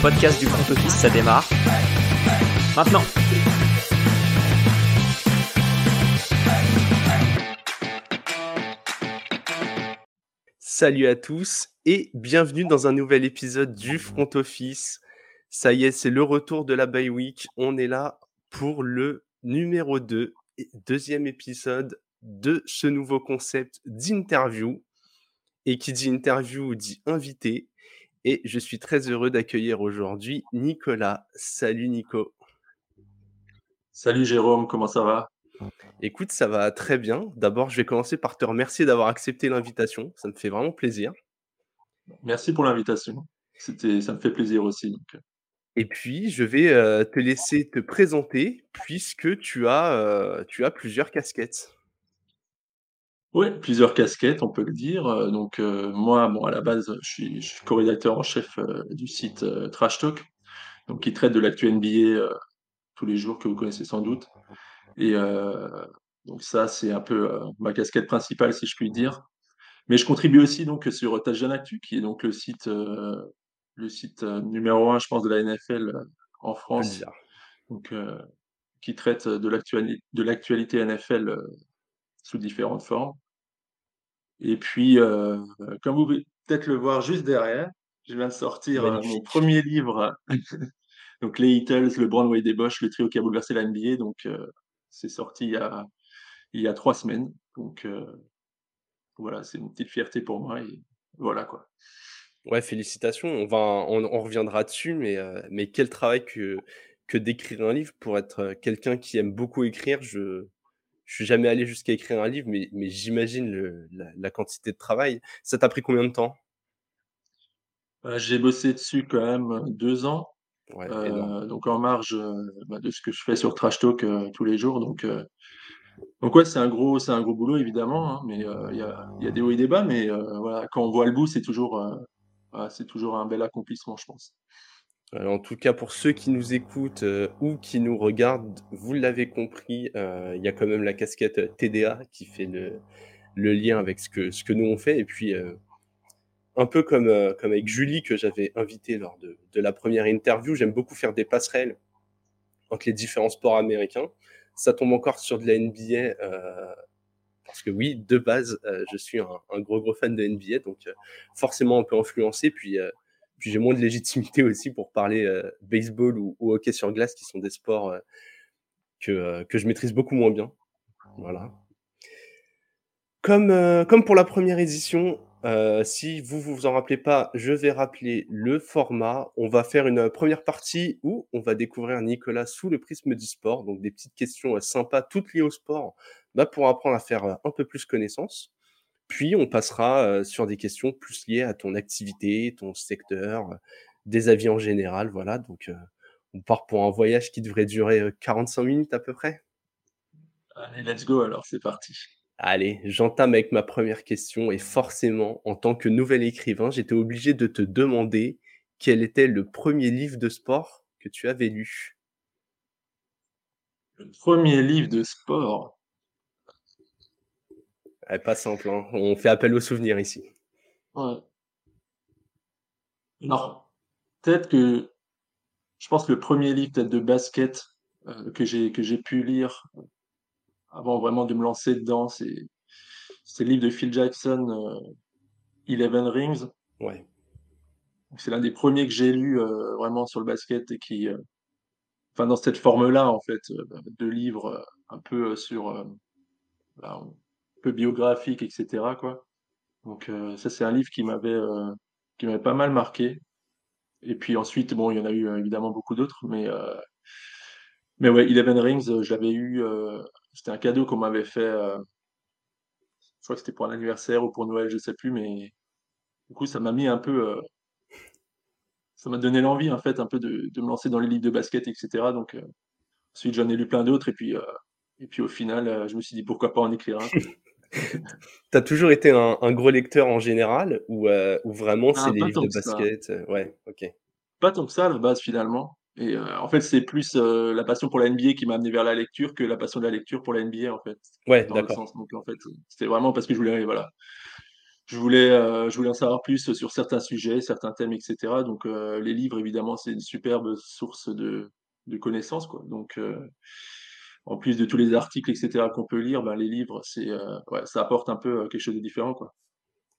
podcast du front office, ça démarre. Maintenant. Salut à tous et bienvenue dans un nouvel épisode du front office. Ça y est, c'est le retour de la bye week. On est là pour le numéro 2, deuxième épisode de ce nouveau concept d'interview. Et qui dit interview dit invité. Et je suis très heureux d'accueillir aujourd'hui Nicolas. Salut Nico. Salut Jérôme, comment ça va? Écoute, ça va très bien. D'abord, je vais commencer par te remercier d'avoir accepté l'invitation. Ça me fait vraiment plaisir. Merci pour l'invitation. C'était, ça me fait plaisir aussi. Euh. Et puis, je vais euh, te laisser te présenter puisque tu as, euh, tu as plusieurs casquettes. Oui, plusieurs casquettes, on peut le dire. donc, moi, bon, à la base, je suis, je suis co-rédacteur en chef du site Trash Talk, donc qui traite de l'actu NBA tous les jours que vous connaissez sans doute. Et donc ça, c'est un peu ma casquette principale, si je puis dire. Mais je contribue aussi donc sur Touchdown Actu, qui est donc le site, le site numéro un, je pense, de la NFL en France, donc qui traite de l'actualité NFL sous différentes formes. Et puis, euh, comme vous pouvez peut-être le voir juste derrière, je viens de sortir euh, mon premier livre, donc les Eatles, le Broadway des Bosch, le trio qui a bouleversé la NBA. Donc, euh, c'est sorti il y, a, il y a trois semaines. Donc, voilà, c'est une petite fierté pour moi. Et voilà quoi. Ouais, félicitations. On, va, on, reviendra dessus, mais, mais quel travail que, que d'écrire un livre pour être quelqu'un qui aime beaucoup écrire. Je, je suis jamais allé jusqu'à écrire un livre, mais, mais j'imagine la, quantité de travail. Ça t'a pris combien de temps? Bah, J'ai bossé dessus quand même deux ans. Euh, donc en marge euh, bah, de ce que je fais sur Trash Talk euh, tous les jours. Donc, donc ouais, c'est un gros, c'est un gros boulot évidemment, hein, mais il y a, y, a, des hauts et des bas, mais voilà, quand on voit le bout, c'est toujours, c'est toujours un bel accomplissement, je pense en tout cas, pour ceux qui nous écoutent euh, ou qui nous regardent, vous l'avez compris, euh, il y a quand même la casquette TDA qui fait le, lien avec ce que, ce que nous on fait. Et puis, euh, un peu comme, comme avec Julie que j'avais invité lors de, la première interview, j'aime beaucoup faire des passerelles entre les différents sports américains. Ça tombe encore sur de la NBA. parce que oui, de base, je suis un, un, gros gros fan de NBA, donc forcément on peut influencer. Puis puis j'ai moins de légitimité aussi pour parler euh, baseball ou, hockey sur glace, qui sont des sports euh, que, euh, que je maîtrise beaucoup moins bien. Voilà. Comme, comme pour la première édition, si vous vous en rappelez pas, je vais rappeler le format. On va faire une première partie où on va découvrir Nicolas sous le prisme du sport, donc des petites questions sympas, toutes liées au sport, bah, pour apprendre à faire un peu plus connaissance. Puis on passera sur des questions plus liées à ton activité, ton secteur, des avis en général. Voilà, donc on part pour un voyage qui devrait durer 45 minutes à peu près. Allez, let's go alors, c'est parti. Allez, j'entame avec ma première question et forcément, en tant que nouvel écrivain, j'étais obligé de te demander quel était le premier livre de sport que tu avais lu. Le premier livre de sport? Pas simple, hein. on fait appel aux souvenirs ici. Ouais. Alors, peut-être que je pense que le premier livre peut-être de basket euh, que j'ai que j'ai pu lire euh, avant vraiment de me lancer dedans, c'est c'est le livre de Phil Jackson, euh, Eleven Rings. Ouais. C'est l'un des premiers que j'ai lu vraiment sur le basket et qui, enfin dans cette forme-là en fait, de livres un peu sur bah, peu biographique, etc. Quoi. Donc euh, ça, c'est un livre qui m'avait euh, qui pas mal marqué. Et puis ensuite, bon, il y en a eu euh, évidemment beaucoup d'autres, mais mais ouais, Eleven Rings, j'avais eu, c'était un cadeau qu'on m'avait fait. je crois que c'était pour un anniversaire ou pour Noël, je sais plus, mais du coup, ça m'a mis un peu, ça m'a donné l'envie en fait un peu de, de, me lancer dans les livres de basket, etc. Donc ensuite, j'en ai lu plein d'autres et puis et puis au final, je me suis dit pourquoi pas en écrire un. T'as toujours été un, gros lecteur en général ou, euh, ou vraiment c'est ah, les livres de basket euh, Ouais, ok. Pas tant que ça à la base finalement. Et euh, en fait, c'est plus la passion pour la NBA qui m'a amené vers la lecture que la passion de la lecture pour la NBA en fait. Ouais, d'accord. Donc en fait, c'était vraiment parce que je voulais, voilà, je voulais, je voulais en savoir plus sur certains sujets, certains thèmes et cetera donc les livres évidemment, c'est une superbe source de de connaissances, quoi donc en plus de tous les articles et cetera qu'on peut lire, ben, les livres, c'est, heu, ouais, ça apporte un peu, heu, quelque chose de différent, quoi.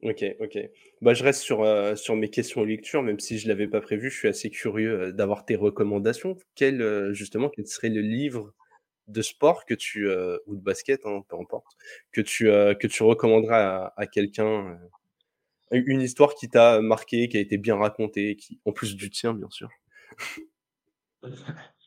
OK, OK. Bah, je reste sur, heu, sur mes questions lecture, même si je l'avais pas prévu. Je suis assez curieux, d'avoir tes recommandations. Quel, justement, quel serait le livre de sport que tu, ou de basket, hein, peu importe, que tu, que tu recommanderais à à quelqu'un, une histoire qui t'a marqué, qui a été bien racontée, qui en plus du tien, bien sûr?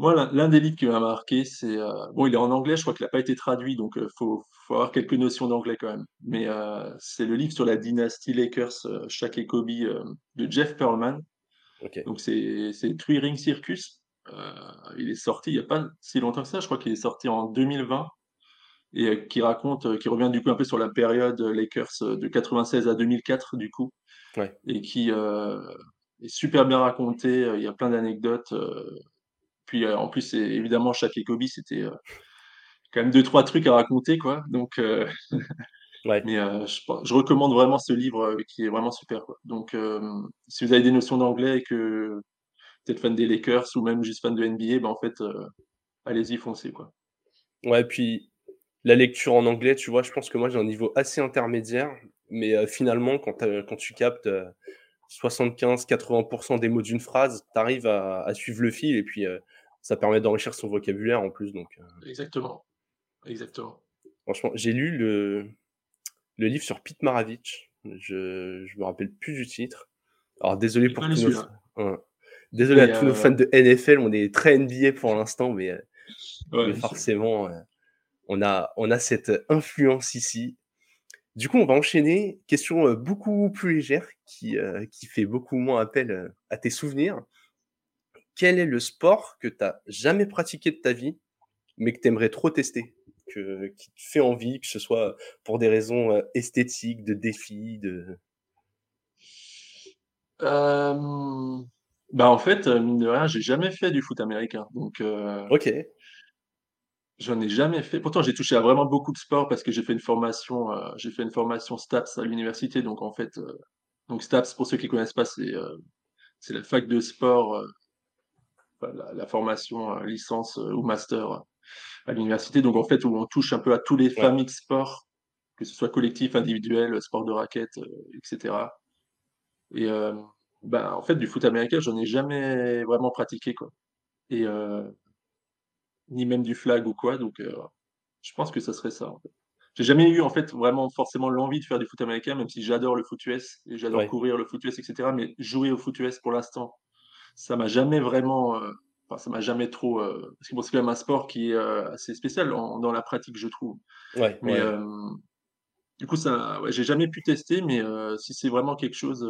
Moi, l'un des livres qui m'a marqué, c'est, heu, bon, il est en anglais, je crois qu'il a pas été traduit, donc heu, faut faut avoir quelques notions d'anglais quand même. Mais heu, c'est le livre sur la dynastie Lakers, heu, Shaq et Kobe, de Jeff Pearlman. OK, Donc c'est c'est Three Ring Circus. Il est sorti il y a pas si longtemps que ça, je crois qu'il est sorti en 2020 et qui raconte, qui revient du coup un peu sur la période, Lakers, de 96 à 2004 du coup ouais, et qui, est super bien raconté, il y a plein d'anecdotes, puis, heu, en plus, évidemment Shaq et Kobe, c'était, heu, quand même deux trois trucs à raconter quoi. Donc heu, ouais, mais je recommande vraiment ce livre, qui est vraiment super quoi. Donc si vous avez des notions d'anglais et que vous êtes fan des Lakers ou même juste fan de NBA, bah, en fait, allez-y, foncez quoi. ouais, puis la lecture en anglais, tu vois, je pense que moi, j'ai un niveau assez intermédiaire, mais finalement, quand tu quand tu captes, heu, 75-80% des mots d'une phrase, tu arrives à à suivre le fil et puis, ça permet d'enrichir son vocabulaire en plus, donc heu, Exactement, exactement. franchement, j'ai lu le le livre sur Pete Maravich, je je me rappelle plus du titre. Alors désolé pour tous nos hein, désolé à tous nos fans de NFL, on est très NBA pour l'instant, mais ouais, forcément, heu, on a on a cette influence ici. Du coup, on va enchaîner. Question, beaucoup plus légère qui, qui fait beaucoup moins appel, à tes souvenirs. Quel est le sport que tu as jamais pratiqué de ta vie, mais que tu aimerais trop tester? Que qui te fait envie, que ce soit pour des raisons, heu, esthétiques, de défis, de bah, en fait, heu, mine de rien, j'ai jamais fait du foot américain donc heu, OK, j'en ai jamais fait. Pourtant, j'ai touché à vraiment beaucoup de sports parce que j'ai fait une formation, heu, j'ai fait une formation STAPS à l'université donc en fait, donc STAPS pour ceux qui connaissent pas, c'est, c'est la fac de sport, la la formation, heu, licence, heu, ou master, heu, à l'université. Donc en fait, où on touche un peu à tous les ouais, familles de sports, que ce soit collectif, individuel, sport de raquette, heu, et bah, en fait, du foot américain, j'en ai jamais vraiment pratiqué, quoi. Et ni même du flag ou quoi, donc je pense que ça serait ça, en fait. J'ai jamais eu, en fait, vraiment forcément l'envie de faire du foot américain, même si j'adore le foot US et j'adore ouais, courir le foot US et cetera, mais jouer au foot US pour l'instant, ça m'a jamais vraiment, heu, enfin, ça m'a jamais trop, heu parce que bon, c'est quand même un sport qui est, heu, assez spécial en dans la pratique, je trouve. ouais, Mais ouais, du coup, ça ouais, j'ai jamais pu tester, mais si c'est vraiment quelque chose,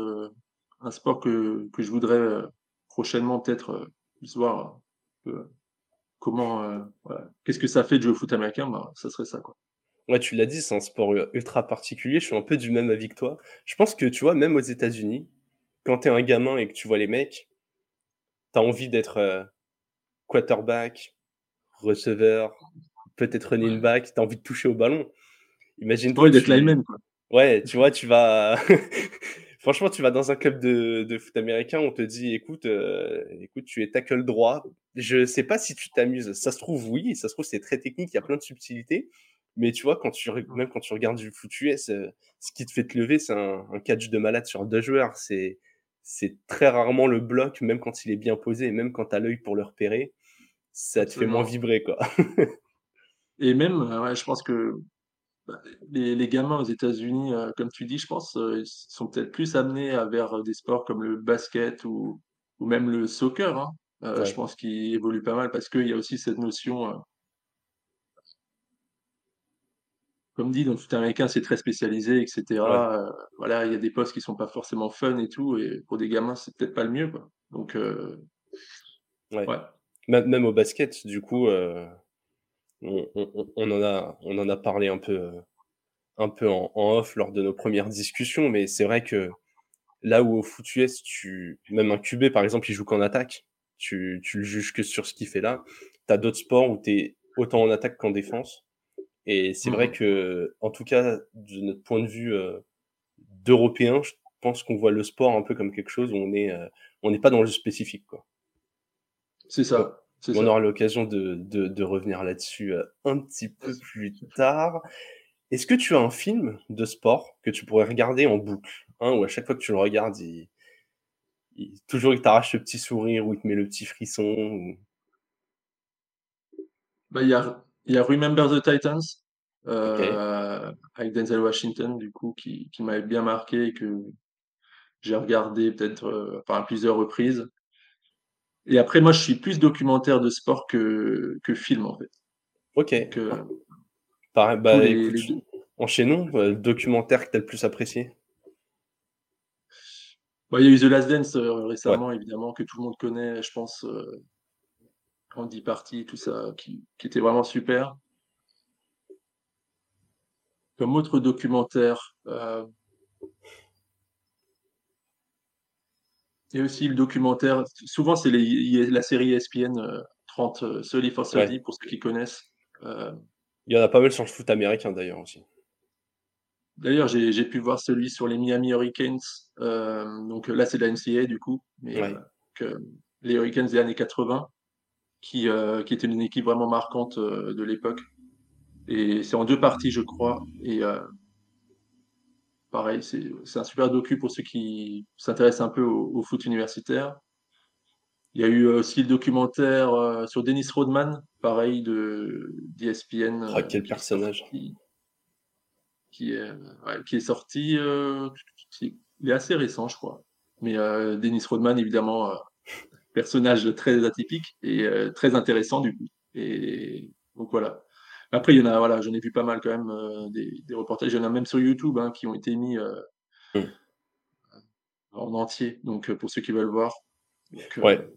un sport que que je voudrais, prochainement peut-être, voir comment, voilà, qu'est-ce que ça fait de jouer au foot américain? Bah, ça serait ça, quoi. ouais, tu l'as dit, c'est un sport, ultra particulier. Je suis un peu du même avis que toi. Je pense que, tu vois, même aux États-Unis, quand tu es un gamin et que tu vois les mecs, as envie d'être, heu, quarterback, receveur, peut-être running Ouais. back, tu as envie de toucher au ballon. Ouais, Imagine-toi, d'être tu lineman, quoi. ouais, tu vois, tu vas franchement, tu vas dans un club de de foot américain, on te dit: «Écoute, heu, écoute, tu es tackle droit». Je sais pas si tu t'amuses. Ça se trouve, oui, ça se trouve, c'est très technique, il y a plein de subtilités, mais tu vois, quand tu même quand tu regardes du foot US, heu, ce qui te fait te lever, c'est un un catch de malade sur 2 joueurs. C'est c'est très rarement le bloc, même quand il est bien posé et même quand tu as l'œil pour le repérer, ça te fait moins vibrer, quoi. et même, ouais, je pense que, bah, les les gamins aux États-Unis, heu, comme tu dis, je pense, heu, ils sont peut-être plus amenés à vers, des sports comme le basket ou ou même le soccer, hein. Je pense qu'ils évoluent pas mal parce qu'il y a aussi cette notion, Comme dit, dans le foot américain, c'est très spécialisé et ouais, cetera, heu, voilà, il y a des postes qui sont pas forcément fun et tout et pour des gamins, c'est peut-être pas le mieux, quoi. Donc ouais. ouais. Même même au basket, du coup, heu On on on on en a on en a parlé un peu, un peu en en off lors de nos premières discussions, mais c'est vrai que là où au foot US, tu même un QB par exemple, il joue qu'en attaque, tu tu le juges que sur ce qu'il fait là. Tu as d'autres sports où tu es autant en attaque qu'en défense et c'est Mmh vrai mh. que en tout cas, de notre point de vue, heu, d'Européens, je pense qu'on voit le sport un peu comme quelque chose où on on n'est pas dans le spécifique, quoi. C'est ça. On aura l'occasion de, de, revenir là-dessus un petit peu plus tard. Est-ce que tu as un film de sport que tu pourrais regarder en boucle hein, Ou à chaque fois que tu le regardes, il, toujours il t'arrache le petit sourire ou il te met le petit frisson bah, il y, a, y a Remember the Titans euh, avec Denzel Washington, du coup, qui, qui m'avait bien marqué et que j'ai regardé peut-être euh, à plusieurs reprises. Et après, moi, je suis plus documentaire de sport que, que film, en fait. Ok. Euh, bah, écoute, enchaînons. Le documentaire que tu as le plus apprécié bah, Il y a eu The Last Dance récemment, évidemment, que tout le monde connaît, je pense. Andy Party, tout ça, qui, qui était vraiment super. Comme autre documentaire, euh, et aussi le documentaire, souvent c'est la série ESPN 30, euh, Sully for Sully, pour ceux qui connaissent. Euh, il y en a pas mal sur le foot américain d'ailleurs aussi. D'ailleurs, j'ai pu voir celui sur les Miami Hurricanes. donc là, c'est de la NCAA du coup, mais les Hurricanes des années 80 qui, euh, qui était une équipe vraiment marquante euh, de l'époque. Et c'est en deux parties, je crois. Et euh, pareil, c'est un super docu pour ceux qui s'intéressent un peu au, foot universitaire. Il y a eu aussi le documentaire sur Dennis Rodman, pareil, de d'ESPN. Ah, quel personnage qui, est, qui est sorti. il est assez récent, je crois. Mais Dennis Rodman, évidemment, personnage très atypique et euh, très intéressant du coup. Et donc voilà. Après, il y en a, voilà, j'en ai vu pas mal quand même euh, des, reportages. Il y en a même sur YouTube hein, qui ont été mis euh, mm. en entier. Donc pour ceux qui veulent voir. ouais.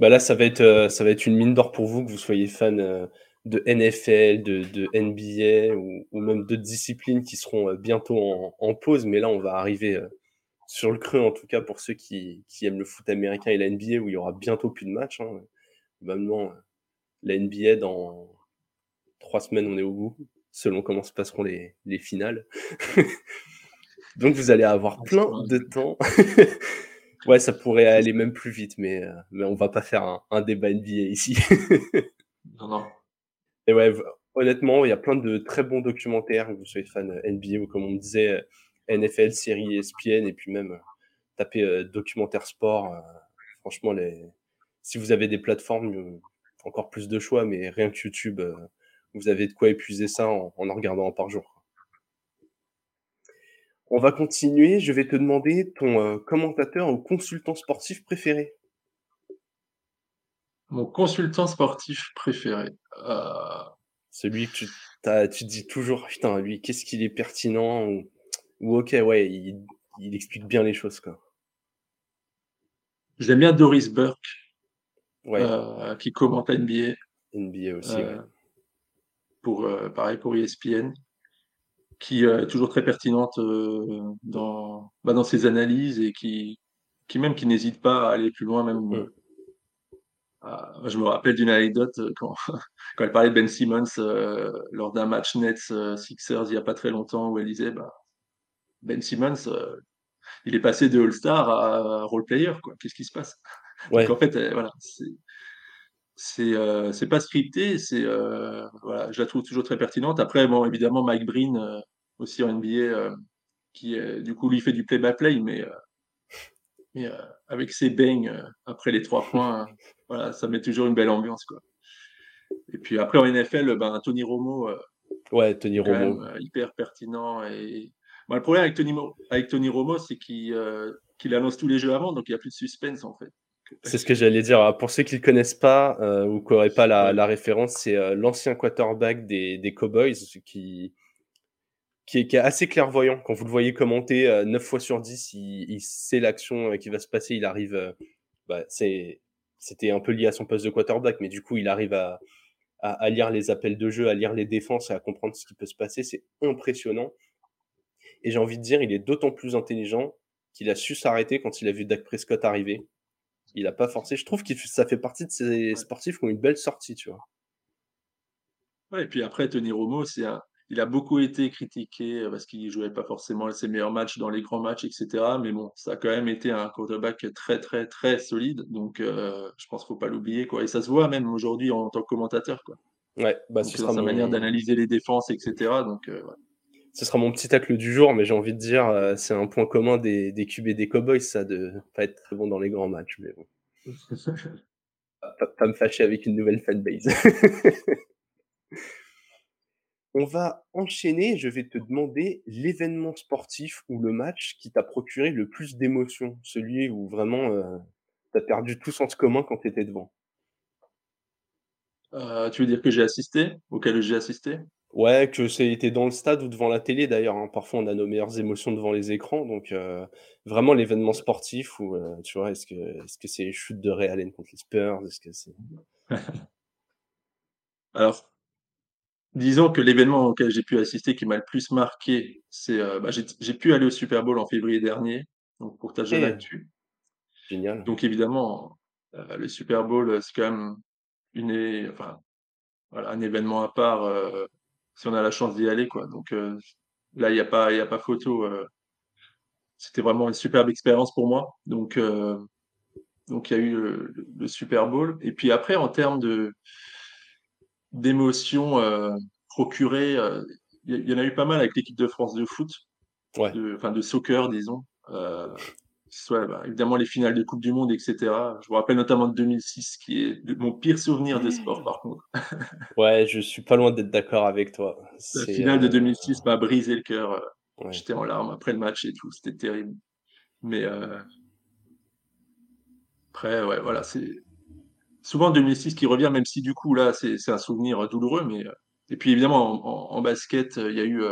Bah là, ça va être, ça va être une mine d'or pour vous que vous soyez fan de NFL, de, de NBA ou, ou, même d'autres disciplines qui seront bientôt en, en, pause. Mais là, on va arriver sur le creux, en tout cas, pour ceux qui, aiment le foot américain et la NBA, où il y aura bientôt plus de matchs. Hein. Probablement, la NBA, dans trois semaines, on est au bout, selon comment se passeront les, finales. Donc, vous allez avoir ah, plein de temps. ouais, ça pourrait aller même plus vite, mais, euh, mais on va pas faire un, débat NBA ici. non, non. Et ouais, honnêtement, il y a plein de très bons documentaires, que vous soyez fan NBA ou comme on disait, NFL, série ESPN, et puis même euh, taper euh, documentaire sport. Euh, franchement, les... si vous avez des plateformes, encore plus de choix, mais rien que YouTube, vous avez de quoi épuiser ça en en, regardant un par jour. On va continuer. Je vais te demander ton commentateur ou consultant sportif préféré. Mon consultant sportif préféré. Celui que tu, tu dis toujours, putain, lui, qu'est-ce qu'il est pertinent ou ok, ouais, il, explique bien les choses, quoi. J'aime bien Doris Burke, euh, qui commente NBA. NBA aussi, euh, Pour, euh, pareil pour ESPN, qui est toujours très pertinente dans, bah, dans ses analyses et qui, qui même qui n'hésite pas à aller plus loin, même. Je me rappelle d'une anecdote quand, quand elle parlait de Ben Simmons lors d'un match Nets Sixers il n'y a pas très longtemps où elle disait bah, ben Simmons, euh, il est passé de All-Star à role-player, quoi. Qu'est-ce qui se passe? Donc en fait, euh, voilà, c'est euh, c'est pas scripté, c'est voilà, je la trouve toujours très pertinente. Après, bon, évidemment, Mike Breen aussi en NBA, qui du coup lui fait du play-by-play, mais mais avec ses bangs après les trois points, voilà, ça met toujours une belle ambiance, quoi. Et puis après en NFL, ben Tony Romo. ouais, Tony Romo. hyper pertinent et le problème avec Tony, Romo, c'est euh, qu'il annonce tous les jeux avant, donc il n'y a plus de suspense en fait. C'est ce que j'allais dire. Pour ceux qui ne connaissent pas euh, ou qui n'auraient pas la, référence, c'est euh, l'ancien quarterback des, Cowboys qui, est, assez clairvoyant. Quand vous le voyez commenter 9 fois sur 10, il, sait l'action qui va se passer. Il arrive. Bah, c'était un peu lié à son poste de quarterback, mais du coup, il arrive à, lire les appels de jeu, à lire les défenses et à comprendre ce qui peut se passer. C'est impressionnant. Et j'ai envie de dire, il est d'autant plus intelligent qu'il a su s'arrêter quand il a vu Dak Prescott arriver. Il n'a pas forcé. Je trouve que ça fait partie de ces sportifs qui ont une belle sortie, tu vois. Ouais, et puis après, Tony Romo, c'est il a beaucoup été critiqué parce qu'il jouait pas forcément ses meilleurs matchs dans les grands matchs, et cetera. Mais bon, ça a quand même été un quarterback très, très, très solide. Donc, heu, je pense qu'il faut pas l'oublier, quoi. Et ça se voit même aujourd'hui en tant que commentateur, quoi. Ouais, bah, Donc ce dans sera sa manière d'analyser les défenses, et cetera. Donc, heu, ouais. Ce sera mon petit tacle du jour, mais j'ai envie de dire, heu, c'est un point commun des des QB des Cowboys ça, de pas être très bon dans les grands matchs, mais bon. Pas pas pas me fâcher avec une nouvelle fanbase. On va enchaîner, je vais te demander l'événement sportif ou le match qui t'a procuré le plus d'émotions? Celui où vraiment, tu as perdu tout sens commun quand tu étais devant? Heu, tu veux dire que j'ai assisté? Auquel j'ai assisté? Ouais, que es dans le stade ou devant la télé d'ailleurs, hein. Parfois, on a nos meilleures émotions devant les écrans, donc heu, vraiment l'événement sportif où, heu, tu vois, est-ce que est-ce que c'est les chutes de Ray Allen contre les Spurs? Est-ce que c'est Alors disons que l'événement auquel j'ai pu assister qui m'a le plus marqué, c'est, heu, bah, j'ai pu aller au Super Bowl en février dernier, donc pour ta jeune actu. Génial. Donc évidemment, le Super Bowl, c'est quand même une é enfin, voilà, un événement à part, si on a la chance d'y aller, quoi. Donc heu, là, il y a pas il y a pas photo, heu c'était vraiment une superbe expérience pour moi. Donc heu, donc il y a eu le Super Bowl et puis après en termes de d'émotions, procurées, il y en a eu pas mal avec l'équipe de France de foot, Ouais. de enfin de soccer disons, soit, bah, évidemment les finales de coupe du monde et cetera. Je me rappelle notamment de 2006 qui est mon pire souvenir de sport par contre. Ouais, je suis pas loin d'être d'accord avec toi. La finale de heu 2006 m'a brisé le cœur, ouais. j'étais en larmes après le match et tout, c'était terrible. Mais heu après, ouais, voilà, c'est souvent 2006 qui revient, même si du coup là, c'est c'est un souvenir, douloureux, mais et puis évidemment en en en basket, il y a eu,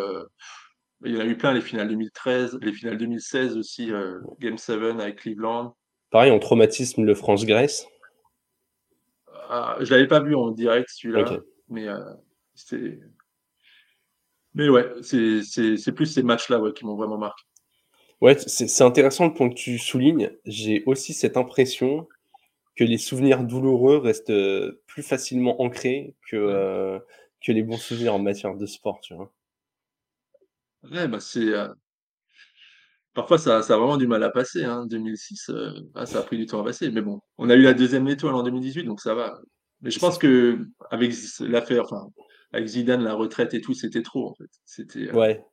il y en a eu plein les finales 2013, les finales 2016 aussi, heu, game 7 avec Cleveland. Pareil en traumatisme, le France-Grèce. Ah, je l'avais pas vu en direct celui-là, mais heu, c'est mais ouais, c'est plus ces matchs-là, ouais, qui m'ont vraiment marqué. Ouais, c'est intéressant le point que tu soulignes. J'ai aussi cette impression que les souvenirs douloureux restent, heu, plus facilement ancrés que, Ouais. que les bons souvenirs en matière de sport, tu vois? Ouais, bah, c'est, heu parfois ça ça a vraiment du mal à passer, hein, 2006, heu, ah ça a pris du temps à passer, mais bon, on a eu la 2e étoile en 2018 donc ça va. Mais je pense ça. qu'avec z l'affaire enfin, avec Zidane, la retraite et tout, c'était trop en fait. C'était, heu Ouais,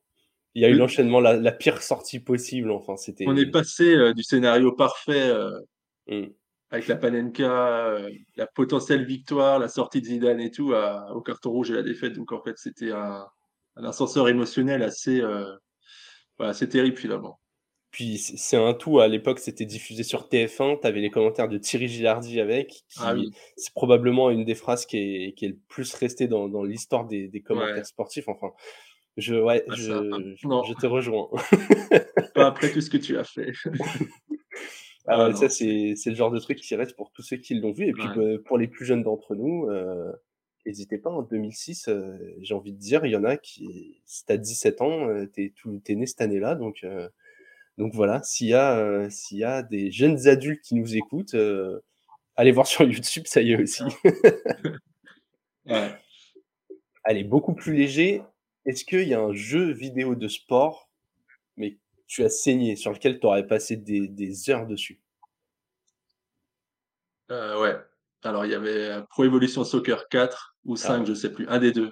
il y a eu le l'enchaînement, la la pire sortie possible, enfin, on est c'était passé, du scénario parfait, mmh. avec la Panenka, la potentielle victoire, la sortie de Zidane et tout, à au carton rouge et la défaite. Donc en fait, c'était un un ascenseur émotionnel assez, heu, ouais, assez terrible finalement. Puis c'est un tout, à l'époque, c'était diffusé sur TF1, tu avais les commentaires de Thierry Gilardi avec, Ah oui, c'est probablement une des phrases qui est qui est le plus restée dans dans l'histoire des des ouais, commentaires sportifs, enfin, je ouais, bah ça, je je je te rejoins. pas après tout ce que tu as fait. Ah Ah ça c'est le genre de truc qui reste pour tous ceux qui l'ont vu. Et puis, ouais, bah, pour les plus jeunes d'entre nous, heu, hésitez pas, en 2006, heu, j'ai envie de dire, il y en a qui si tu as 17 ans, heu, tu es né cette année-là donc donc voilà, s'il y a, y des jeunes adultes qui nous écoutent, allez voir sur YouTube, ça y est aussi. ouais. Allez, beaucoup plus léger, est-ce qu'il y a un jeu vidéo de sport, mais tu as saigné, sur lequel tu aurais passé des des heures dessus? Ouais. Alors il y avait, Pro Evolution Soccer 4 ou Ah 5, ouais. je sais plus, un des 2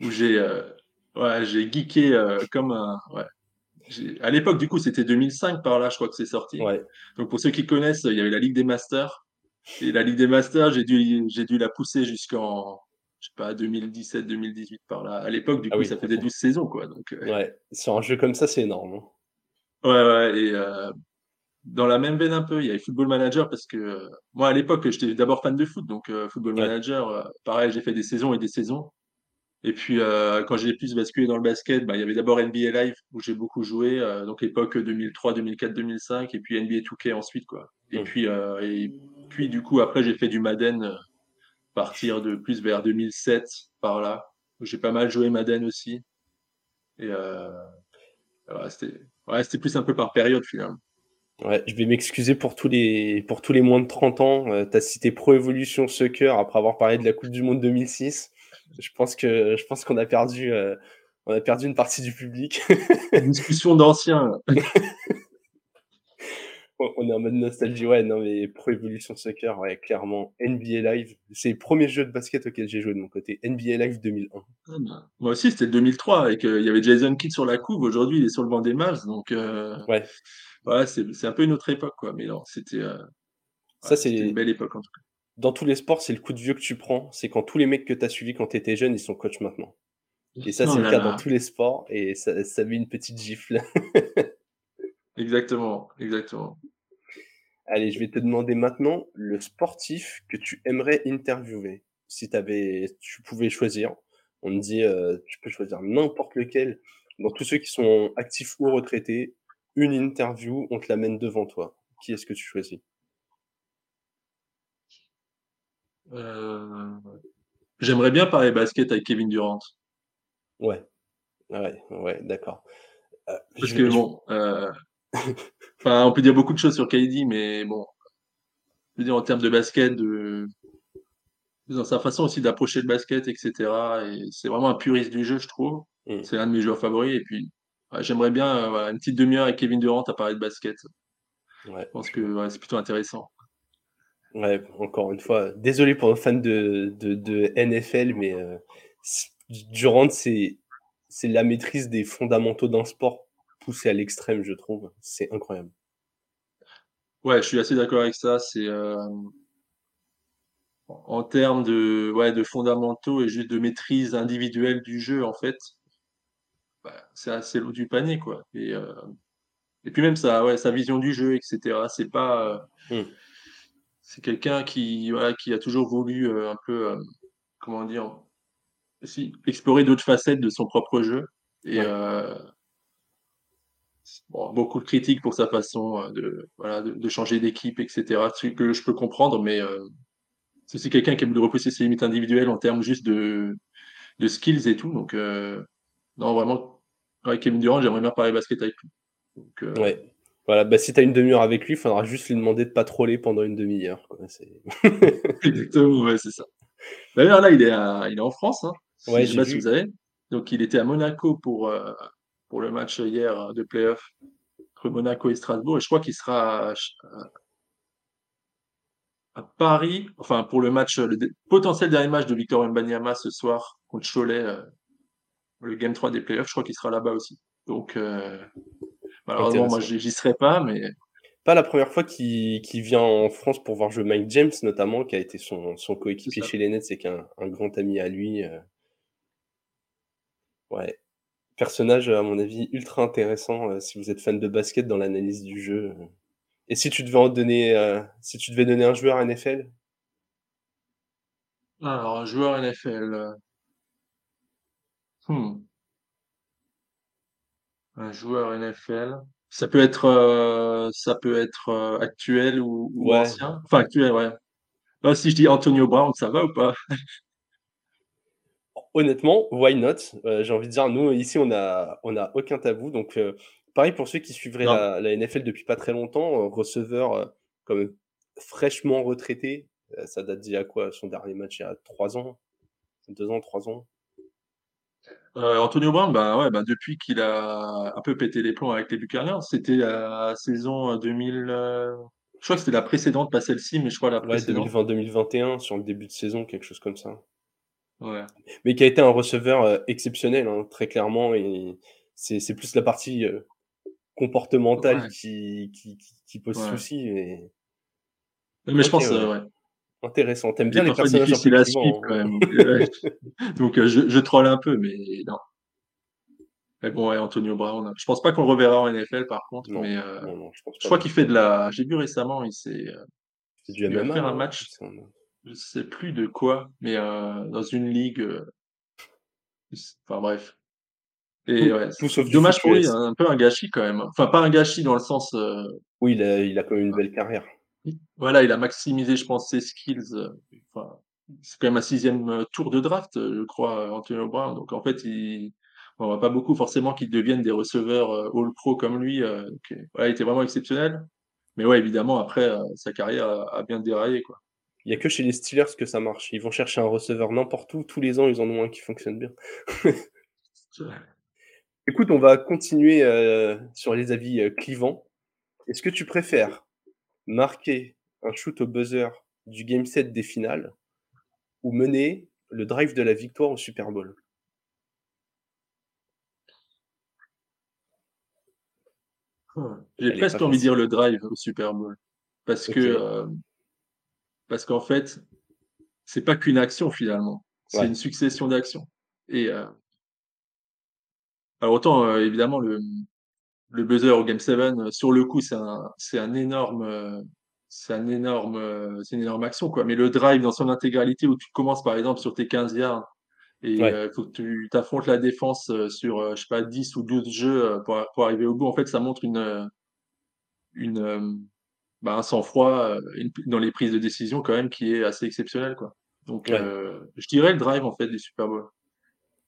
où j'ai, ouais, j'ai geeké, heu, comme un ouais. À l'époque, du coup, c'était 2005 par là, je crois que c'est sorti. Ouais. Donc pour ceux qui connaissent, il y avait la Ligue des Masters et la Ligue des Masters, j'ai dû j'ai dû la pousser jusqu'en, je sais pas, 2017-2018 par là. À l'époque, du Ah coup, oui, ça faisait OK. 12 saisons, quoi, donc Ouais, sur un jeu comme ça, c'est énorme, hein. ouais, ouais et dans la même veine un peu, il y avait Football Manager parce que, moi, à l'époque, j'étais d'abord fan de foot, donc heu, Football Ouais. Manager, heu, pareil, j'ai fait des saisons et des saisons et puis, heu, quand j'ai plus basculé dans le basket, bah, il y avait d'abord NBA Live où j'ai beaucoup joué, donc époque 2003-2004-2005 et puis NBA 2K ensuite, quoi et Mmh. puis, et puis du coup après j'ai fait du Madden, à partir de plus vers 2007 par là, où j'ai pas mal joué Madden aussi et c'était ouais c'était plus un peu par période finalement. Ouais, je vais m'excuser pour tous les pour tous les moins de 30 ans, heu, tu as cité Pro Evolution Soccer après avoir parlé de la coupe du monde 2006. Je pense que je pense qu'on a perdu, heu, on a perdu une partie du public. Discussion d'anciens. on est en mode nostalgie. Ouais, non, mais Pro Evolution Soccer, ouais, clairement. NBA Live, c'est le premier jeu de basket auquel j'ai joué de mon côté. NBA Live 2001. Ah bah, moi aussi, c'était 2003 et qu'il y avait Jason Kidd sur la couve. Aujourd'hui, il est sur le banc des Mavs. Donc, euh, ouais. ouais c'est un peu une autre époque, quoi. Mais non, c'était euh, ça, c'est une belle époque en tout cas. Dans tous les sports, c'est le coup de vieux que tu prends. C'est quand tous les mecs que tu as suivis quand tu étais jeune, ils sont coachs maintenant. Et ça, c'est le cas dans tous les sports et ça, ça met une petite gifle. exactement, exactement. Allez, je vais te demander maintenant le sportif que tu aimerais interviewer. Si avais, tu pouvais choisir, on te dit, euh, tu peux choisir n'importe lequel. Dans tous ceux qui sont actifs ou retraités, une interview, on te l'amène devant toi. Qui est-ce que tu choisis? Euh, J'aimerais bien parler basket avec Kevin Durant. Ouais, ouais, ouais, d'accord. Euh, Parce que bon, enfin, on peut dire beaucoup de choses sur KD, mais bon, je veux dire en termes de basket, de dans sa façon aussi d'approcher le basket, etc. Et c'est vraiment un puriste du jeu, je trouve. Mm. C'est un de mes joueurs favoris. Et puis, j'aimerais bien une petite demi-heure avec Kevin Durant à parler de basket. Ouais. Je pense que c'est plutôt intéressant. Ouais, encore une fois, désolé pour les fans de, de, NFL, mais euh, Durant, c'est la maîtrise des fondamentaux d'un sport poussé à l'extrême, je trouve. C'est incroyable. Ouais, je suis assez d'accord avec ça. C'est euh, en termes de, ouais, de fondamentaux et juste de maîtrise individuelle du jeu, en fait, bah, c'est assez l'eau du panier, quoi. Et, euh, et puis même sa, ouais, sa vision du jeu, etc. C'est pas, euh, hmm. c'est quelqu'un qui, voilà, qui a toujours voulu un peu, comment dire, aussi, explorer d'autres facettes de son propre jeu. Et beaucoup de critiques pour sa façon euh, de, voilà, de, changer d'équipe, etc. Ce que je peux comprendre, mais euh, c'est quelqu'un qui aime de repousser ses limites individuelles en termes juste de, de skills et tout. Donc, euh, non, vraiment, avec Kevin Durant, j'aimerais bien parler basket avec lui. Donc, ouais. Voilà, bah, si tu as une demi-heure avec lui, il faudra juste lui demander de pas troller pendant une demi-heure. Exactement, ouais, c'est ça. D'ailleurs, là, il est, il est en France. Hein, ouais, je sais pas si vous savez. Donc, il était à Monaco pour, pour le match hier de playoff entre Monaco et Strasbourg. Et je crois qu'il sera à, Paris, enfin pour le match, le potentiel dernier match de Victor Mbanyama ce soir contre Cholet, euh, le Game 3 des playoffs. Je crois qu'il sera là-bas aussi. Donc, euh, malheureusement, moi, j'y serai pas, mais. Pas la première fois qu'il vient en France pour voir jouer Mike James, notamment, qui a été son, coéquipier chez les Nets c'est qu'un un grand ami à lui. Euh. Ouais. Personnage, à mon avis, ultra intéressant euh, si vous êtes fan de basket dans l'analyse du jeu. Et si tu devais en donner, euh, si tu devais donner un joueur NFL Alors, un joueur NFL. Euh, hmm. Un joueur NFL. Ça peut être, ça peut être actuel ou, ancien. Enfin, actuel, ouais. Si je dis Antonio Brown, ça va ou pas? honnêtement, why not? Euh, J'ai envie de dire, nous, ici, on n'a on a aucun tabou. Donc, euh, pareil pour ceux qui suivraient la, NFL depuis pas très longtemps, euh, receveur comme fraîchement retraité, ça date d'il y a quoi? Son dernier match il y a trois ans Deux ans, trois ans Antonio Brown, bah ouais, bah depuis qu'il a un peu pété les plombs avec les Buccaneers, c'était la saison 2000. je crois que c'était la précédente, pas celle-ci, mais je crois la précédente. Ouais, 2020-2021, sur le début de saison, quelque chose comme ça. Ouais. Mais qui a été un receveur euh, exceptionnel, hein, très clairement. Et c'est plus la partie euh, comportementale qui, qui, qui, pose souci. Mais, mais je pense, ouais. Intéressant. T'aimes bien les personnages difficiles à suivre quand même. Donc euh, je, je troll un peu, mais non. Mais bon, ouais, Antonio Brown. Je pense pas qu'on le reverra en NFL par contre, mais je, crois qu'il fait de la. J'ai vu récemment, il s'est. du MMA, faire un match je sais plus de quoi, mais euh, dans une ligue. Euh, enfin bref. Et ouais, dommage pour lui, un peu un gâchis quand même. Enfin, pas un gâchis dans le sens. Euh, oui, il a, il a quand même une belle carrière. Voilà, il a maximisé, je pense, ses skills. Enfin, c'est quand même un sixième tour de draft, je crois, Antonio Brown. Donc en fait, il, on voit pas beaucoup forcément qu'ils deviennent des receveurs all-pro comme lui. Voilà, il était vraiment exceptionnel. Mais ouais, évidemment, après, sa carrière a, a bien déraillé, quoi. Il n'y a que chez les Steelers que ça marche. Ils vont chercher un receveur n'importe où. Tous les ans, ils en ont un qui fonctionne bien. Écoute, on va continuer, heu, sur les avis, heu, clivants. Est-ce que tu préfères marquer un shoot au buzzer du game 7 des finales ou mener le drive de la victoire au Super Bowl? J'ai presque envie de dire le drive au Super Bowl parce que, OK. Parce qu'en fait, c'est pas qu'une action finalement, c'est une succession d'actions et heu alors autant, heu, évidemment le, le buzzer au game 7, heu, sur le coup, c'est un c'est un énorme, heu, c'est un énorme, c'est une énorme action quoi, mais le drive dans son intégralité où tu commences par exemple sur tes 15 yards et Ouais. faut que tu tu affrontes la défense, sur, je sais pas 10 ou 12 jeux, pour pour arriver au bout. En fait, ça montre une, une, bah, un sang-froid, p dans les prises de décision quand même qui est assez exceptionnel quoi. Donc Ouais. heu, je dirais le drive en fait du Super Bowl.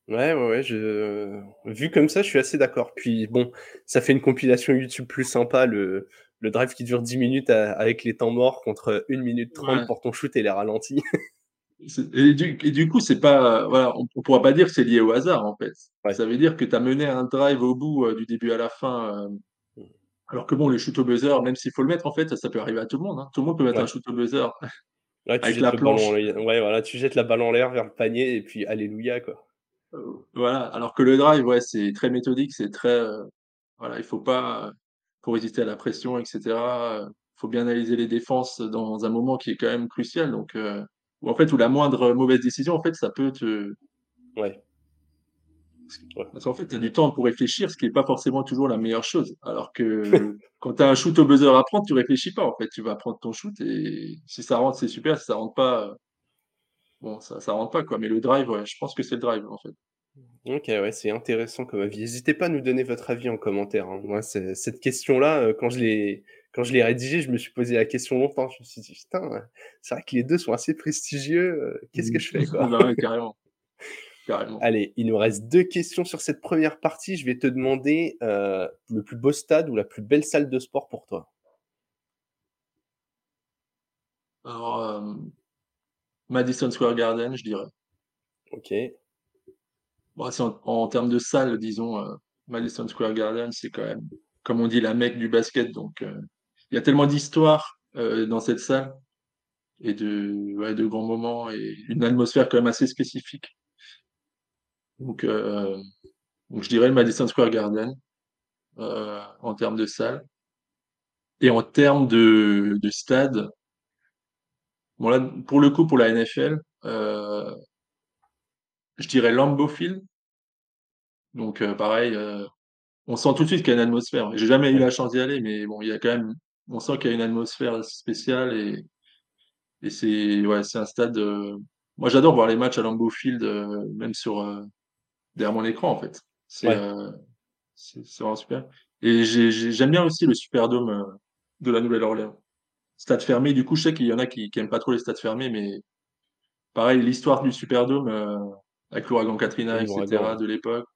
Ouais, ouais, ouais, je vu comme ça, je suis assez d'accord. Puis bon, ça fait une compilation YouTube plus sympa, le le drive qui dure 10 minutes a avec les temps morts contre 1 minute 30 Ouais. pour ton shoot et les ralentis. Et du et du coup, c'est pas, voilà, on on pourra pas dire que c'est lié au hasard, en fait. Ouais. Ça veut dire que tu as mené un drive au bout, du début à la fin. Alors que bon, le shoot au buzzer, même s'il faut le mettre, en fait, ça ça peut arriver à tout le monde, hein. Tout le monde peut mettre un shoot au buzzer Ouais, tu avec jettes la en planche. ouais, voilà, tu jettes la balle en l'air vers le panier et puis alléluia, quoi. Heu, voilà, alors que le drive, ouais, c'est très méthodique, c'est très, heu, voilà, il faut pas faut résister à la pression et cetera, heu, faut bien analyser les défenses dans un moment qui est quand même crucial donc où en fait, où la moindre mauvaise décision, en fait, ça peut te Ouais. Parce Ouais. parce qu'en fait, tu as du temps pour réfléchir, ce qui est pas forcément toujours la meilleure chose. Alors que quand tu as un shoot au buzzer à prendre, tu réfléchis pas, en fait, tu vas prendre ton shoot et si ça rentre, c'est super, si ça rentre pas, heu, bon, ça ça rentre pas, quoi. Mais le drive, ouais, je pense que c'est le drive, en fait. OK, ouais, c'est intéressant comme avis. Hésitez pas à nous donner votre avis en commentaire, hein. Moi, cette question-là, heu, quand je l'ai quand je l'ai rédigée, je me suis posé la question longtemps. Je me suis dit: «Putain, c'est vrai que les 2 sont assez prestigieux, heu, qu'est-ce que Mmh. je fais, quoi?» Bah, carrément, carrément. Allez, il nous reste 2 questions sur cette première partie. Je vais te demander, heu, le plus beau stade ou la plus belle salle de sport pour toi? Alors, hem, Madison Square Garden, je dirais. OK. Bon, en en termes de salle, disons, heu, Madison Square Garden, c'est quand même, comme on dit, la Mecque du basket donc il y a tellement d'histoire, heu, dans cette salle et de ouais, de grands moments et une atmosphère quand même assez spécifique. Donc heu, donc je dirais Madison Square Garden, heu, en termes de salle et en termes de de stade, bon là, pour le coup, pour la NFL, heu, je dirais Lambeau Field. Donc heu, pareil, heu, on sent tout de suite qu'il y a une atmosphère. J'ai jamais eu la chance d'y aller, mais bon, il y a quand même on sent qu'il y a une atmosphère spéciale et et c'est ouais, c'est un stade, heu moi j'adore voir les matchs à Lambeau Field, même sur, derrière mon écran, en fait. C'est, Ouais. c'est vraiment super et j'ai j'ai j'aime bien aussi le Superdome, heu, de la Nouvelle-Orléans. Stade fermé, du coup, je sais qu'il y en a qui qui aiment pas trop les stades fermés, mais pareil, l'histoire du Superdome, heu, avec l'ouragan Katrina Et et l'ouragan, cetera ouais. de l'époque,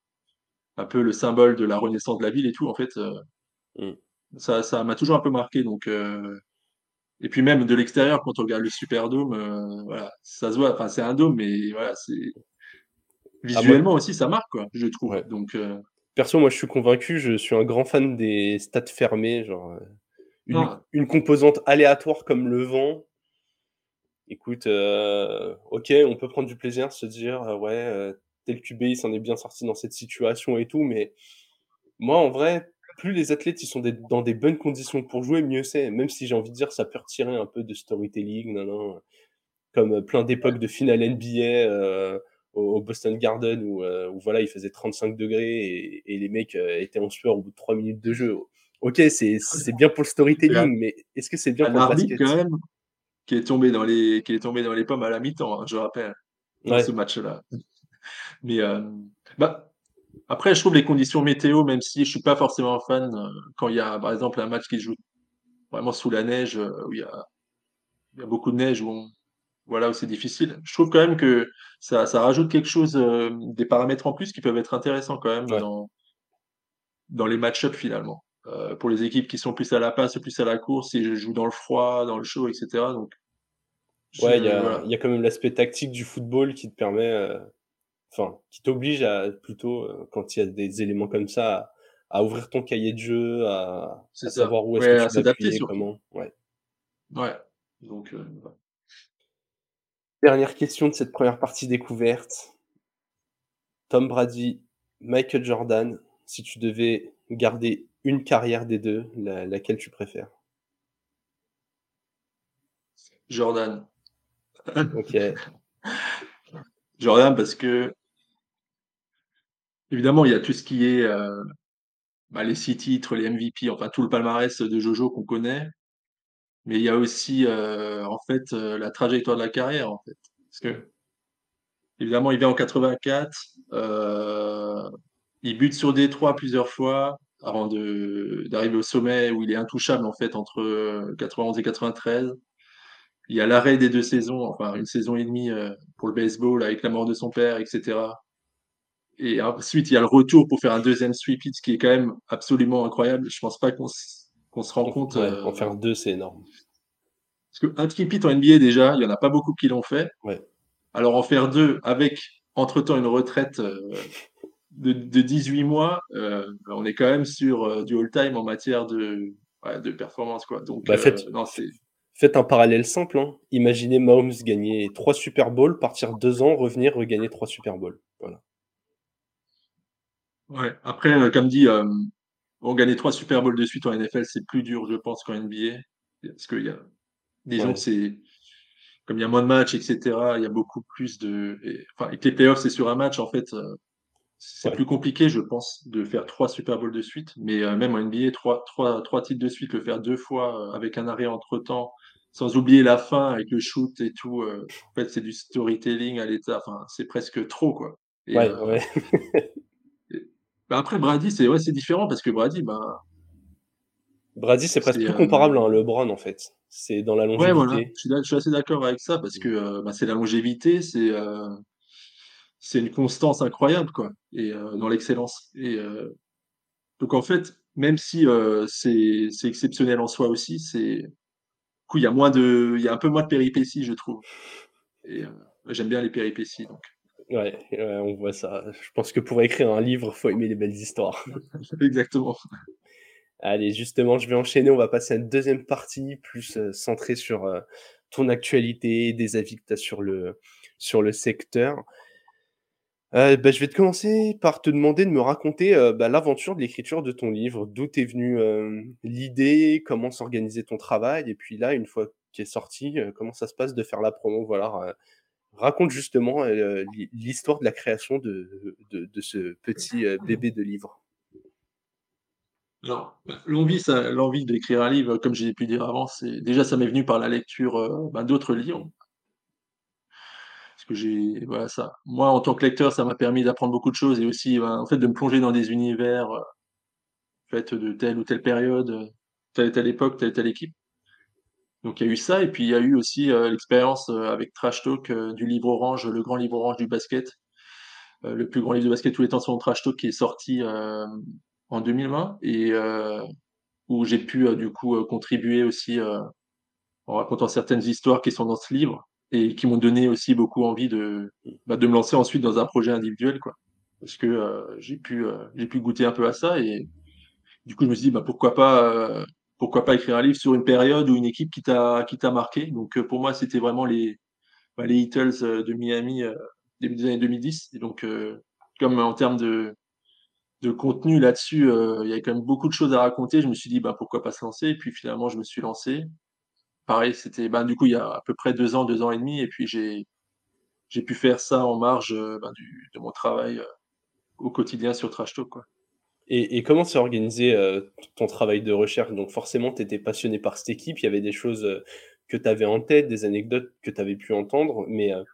un peu le symbole de la renaissance de la ville et tout, en fait, heu, Mmh. ça ça m'a toujours un peu marqué donc et puis même de l'extérieur, quand on regarde le Superdome, voilà, ça se voit, enfin, c'est un dôme, mais voilà, c'est Ah visuellement aussi, ça marque, quoi, je trouve ouais. donc heu Perso, moi, je suis convaincu, je suis un grand fan des stades fermés, genre, une ah, une composante aléatoire comme le vent. Écoute, heu, OK, on peut prendre du plaisir, se dire: «Heu, ouais, tel QB, il s'en est bien sorti dans cette situation et tout», mais moi, en vrai, plus les athlètes, ils sont des dans des bonnes conditions pour jouer, mieux c'est. Même si j'ai envie de dire, ça peut retirer un peu de storytelling, nin nin, comme, plein d'époques de finale NBA, au au Boston Garden où, où voilà, il faisait 35° et et les mecs, heu, étaient en sueur au bout de 3 minutes de jeu. OK, c'est bien pour le storytelling, mais est-ce que c'est bien pour le arbitre basket? quand même Qui est tombé dans les qui est tombé dans les pommes à la mi-temps, hein, je rappelle, dans ce match-là. Mais, hem, bah, après je trouve les conditions météo, même si je suis pas forcément fan, quand il y a par exemple un match qui joue vraiment sous la neige, où il y a il y a beaucoup de neige, où on voilà, où c'est difficile. Je trouve quand même que ça ça rajoute quelque chose, hem, des paramètres en plus qui peuvent être intéressants quand même ouais. dans dans les match-up finalement. Heu, pour les équipes qui sont plus à la passe plus à la course, ils jouent dans le froid, dans le chaud et cetera donc Ouais, il y je a il voilà. y a quand même l'aspect tactique du football qui te permet, heu enfin, qui t'oblige à plutôt, heu, quand il y a des éléments comme ça, à à ouvrir ton cahier de jeu, à savoir où est-ce Ouais, que tu vas comment ouais. Ouais, donc ouais. Dernière question de cette première partie découverte. Tom Brady, Michael Jordan, si tu devais garder une carrière des 2, la laquelle tu préfères? Jordan. OK. Jordan parce que évidemment, il y a tout ce qui est, heu, bah, les 6 titres, les MVP, enfin tout le palmarès de Jojo qu'on connaît. Mais il y a aussi, heu, en fait, heu, la trajectoire de la carrière, en fait. Parce que évidemment, il vient en 84, heu, il bute sur Détroit plusieurs fois avant de d'arriver au sommet où il est intouchable, en fait, entre, heu, 91 et 93. Il y a l'arrêt des 2 saisons, enfin 1 saison et demie, pour le baseball avec la mort de son père et cetera. Et ensuite, il y a le retour pour faire un 2e sweep-it, ce qui est quand même absolument incroyable. Je pense pas qu'on qu'on se rend compte, ouais, heu en faire 2, c'est énorme. parce qu'un sweep-it en NBA déjà, il y en a pas beaucoup qui l'ont fait. Ouais. Alors en faire 2 avec entre-temps une retraite, heu, de de 18 mois, heu, on est quand même sur, du all-time en matière de ouais, de performance, quoi. Donc Bah, faites non, un parallèle simple, hein. Imaginez Mahomes gagner 3 Super Bowl, partir 2 ans, revenir, regagner 3 Super Bowl. Voilà. Ouais, après, comme dit, bon gagner 3 Super Bowl de suite en NFL, c'est plus dur, je pense, qu'en NBA. Parce qu'il y a disons que c'est comme il y a moins de matchs et cetera, il y a beaucoup plus de et enfin, et que les playoffs, c'est sur un match, en fait, heu, c'est Ouais. plus compliqué, je pense, de faire 3 Super Bowl de suite. Mais heu, même en NBA, 3- 3- 3 titres de suite, le faire 2 fois, heu, avec un arrêt entre-temps, sans oublier la fin avec le shoot et tout, en fait, c'est du storytelling à l'état, enfin, c'est presque trop, quoi. Et heu Ouais, ouais. bah, après Brady, c'est ouais, c'est différent parce que Brady, ben Brady, c'est presque plus comparable à un heu LeBron, en fait. C'est dans la Ouais, voilà, longévité. je suis d'a je suis assez d'accord avec ça parce que, heu, bah, c'est la longévité, c'est, heu c'est une constance incroyable, quoi et dans l'excellence et donc en fait, même si, c'est exceptionnel en soi aussi, c'est du coup, il y a moins de il y a un peu moins de péripéties, je trouve et j'aime bien les péripéties, donc Ouais, ouais, on voit ça. Je pense que pour écrire un livre, faut aimer les belles histoires. Exactement. Allez, justement, je vais enchaîner, on va passer à une 2e partie plus, heu, centrée sur, heu, ton actualité, des avis que tu as sur le sur le secteur. Heu, bah, je vais te commencer par te demander de me raconter, heu, bah, l'aventure de l'écriture de ton livre. D'où t'est venue, l'idée? Comment s'organisait ton travail? Et puis là, une fois qu'il est sorti, comment ça se passe de faire la promo? Voilà, raconte justement, heu, l'hi l'histoire de la création de ce petit, heu, bébé de livre. Alors, l'envie d'écrire un livre, comme j'ai pu dire avant, c'est déjà ça m'est venu par la lecture, heu, bah, d'autres livres. Parce que j'ai voilà ça moi, en tant que lecteur, ça m'a permis d'apprendre beaucoup de choses et aussi, ben, de me plonger dans des univers, heu, fait de telle ou telle période, telle et telle époque, telle et telle équipe. Donc il y a eu ça et puis il y a eu aussi, heu, l'expérience, heu, avec Trash Talk, heu, du livre orange, le grand livre orange du basket. Heu, le plus grand livre de basket tous les temps selon Trash Talk qui est sorti, hem, en 2020 et heu, où j'ai pu, du coup, contribuer aussi, en racontant certaines histoires qui sont dans ce livre et qui m'ont donné aussi beaucoup envie de, bah, de me lancer ensuite dans un projet individuel, quoi. Parce que, j'ai pu, j'ai pu goûter un peu à ça et du coup, je me suis dit: «Bah, pourquoi pas, pourquoi pas écrire un livre sur une période ou une équipe qui t'a qui t'a marqué?» donc heu, pour moi, c'était vraiment les, bah, les Heatles, heu, de Miami, heu, début des années 2010 et donc comme en termes de de contenu là-dessus, il y avait quand même beaucoup de choses à raconter, je me suis dit: «Bah, pourquoi pas se lancer?» et puis finalement, je me suis lancé. Pareil, c'était, ben, du coup, il y a à peu près 2 ans, 2 ans et demi et puis j'ai j'ai pu faire ça en marge, du de mon travail, au quotidien sur Trash Talk, quoi. Et et comment s'est organisé, heu, t ton travail de recherche? Donc forcément, tu étais passionné par cette équipe, il y avait des choses, heu, que tu avais en tête, des anecdotes que tu avais pu entendre, mais heu,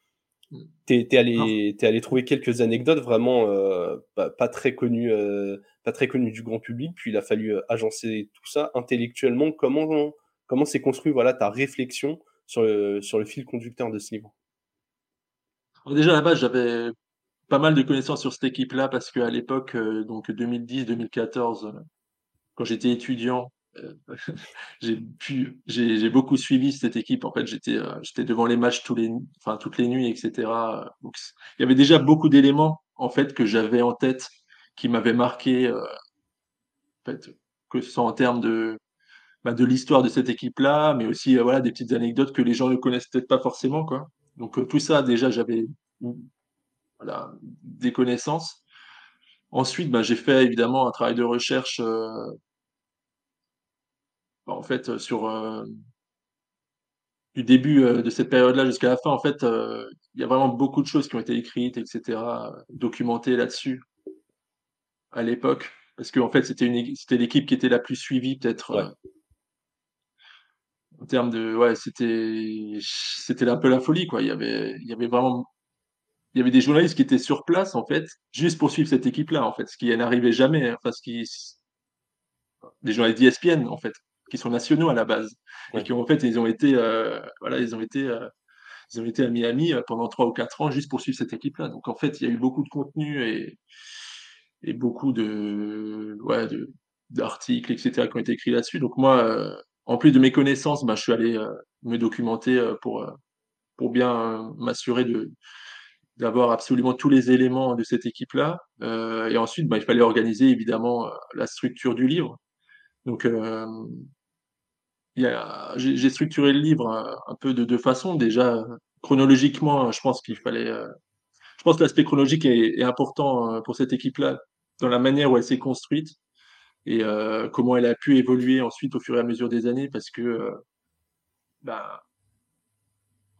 Mmh. tu es es es allé trouver quelques anecdotes vraiment, heu, pas pas très connues, heu, pas très connues du grand public, puis il a fallu, agencer tout ça intellectuellement. Comment comment s'est construit, voilà, ta réflexion sur le sur le fil conducteur de ce livre? alors déjà, à la base, j'avais pas mal de connaissances sur cette équipe-là parce qu'à l'époque, heu, donc 2010-2014, heu, quand j'étais étudiant, j'ai pu j'ai beaucoup suivi cette équipe. En fait, j'étais, devant les matchs tous les enfin, toutes les nuits et cetera, donc il y avait déjà beaucoup d'éléments, en fait, que j'avais en tête, qui m'avaient marqué, en fait, que ce soit en termes de, bah, de l'histoire de cette équipe-là, mais aussi, voilà, des petites anecdotes que les gens ne connaissent peut-être pas forcément, quoi. Donc tout ça, déjà, j'avais, voilà, des connaissances. Ensuite, bah, j'ai fait évidemment un travail de recherche, bah, en fait, sur, du début, de cette période-là jusqu'à la fin, en fait, il y a vraiment beaucoup de choses qui ont été écrites et cetera, documentées là-dessus à l'époque. Parce qu'en fait, c'était une c'était l'équipe qui était la plus suivie peut-être, en termes de ouais, c'était c'était un peu la folie, quoi. Il y avait il y avait vraiment il y avait des journalistes qui étaient sur place, en fait, juste pour suivre cette équipe-là, en fait, ce qui n'arrivait jamais, hein, enfin, ce qui des journalistes d'ESPN, en fait, qui sont nationaux à la base et qui, en fait, ils ont été, voilà, ils ont été, ils ont été à Miami, pendant 3 ou 4 ans juste pour suivre cette équipe-là. Donc en fait, il y a eu beaucoup de contenu et et beaucoup de ouais, de d'articles et cetera qui ont été écrits là-dessus. Donc moi, en plus de mes connaissances, bah, je suis allé, me documenter, pour, pour bien m'assurer de d'avoir absolument tous les éléments de cette équipe-là, et ensuite, bah, il fallait organiser évidemment, la structure du livre. Donc, j'ai structuré le livre un, peu de deux façons. Déjà, chronologiquement, je pense qu'il fallait. je pense que l'aspect chronologique est, important pour cette équipe-là, dans la manière où elle s'est construite et comment elle a pu évoluer ensuite au fur et à mesure des années, parce que bah,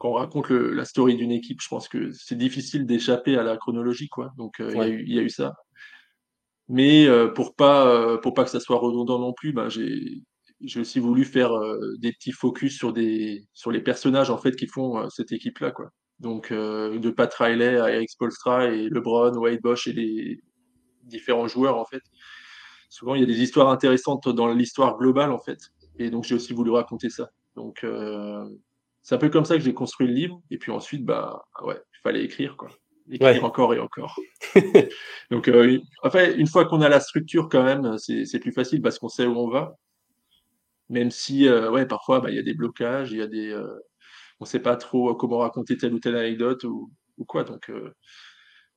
quand on raconte la story d'une équipe, je pense que c'est difficile d'échapper à la chronologie, quoi. Donc, il y, a eu ça. Mais pour pas pour pas que ça soit redondant non plus, ben j'ai j'ai aussi voulu faire des petits focus sur des sur les personnages en fait qui font cette équipe là quoi. Donc de Pat Riley à Eric Spolstra et LeBron, Wade Bosch et les différents joueurs en fait. Souvent il y a des histoires intéressantes dans l'histoire globale en fait. Et donc j'ai aussi voulu raconter ça. Donc c'est un peu comme ça que j'ai construit le livre. Et puis ensuite bah ouais, il fallait écrire quoi. Écrire encore et encore. donc enfin une fois qu'on a la structure quand même, c'est plus facile parce qu'on sait où on va. Même si, euh, ouais, parfois, bah, il y a des blocages, il y a des, euh, on ne sait pas trop comment raconter telle ou telle anecdote ou, quoi. Donc, euh,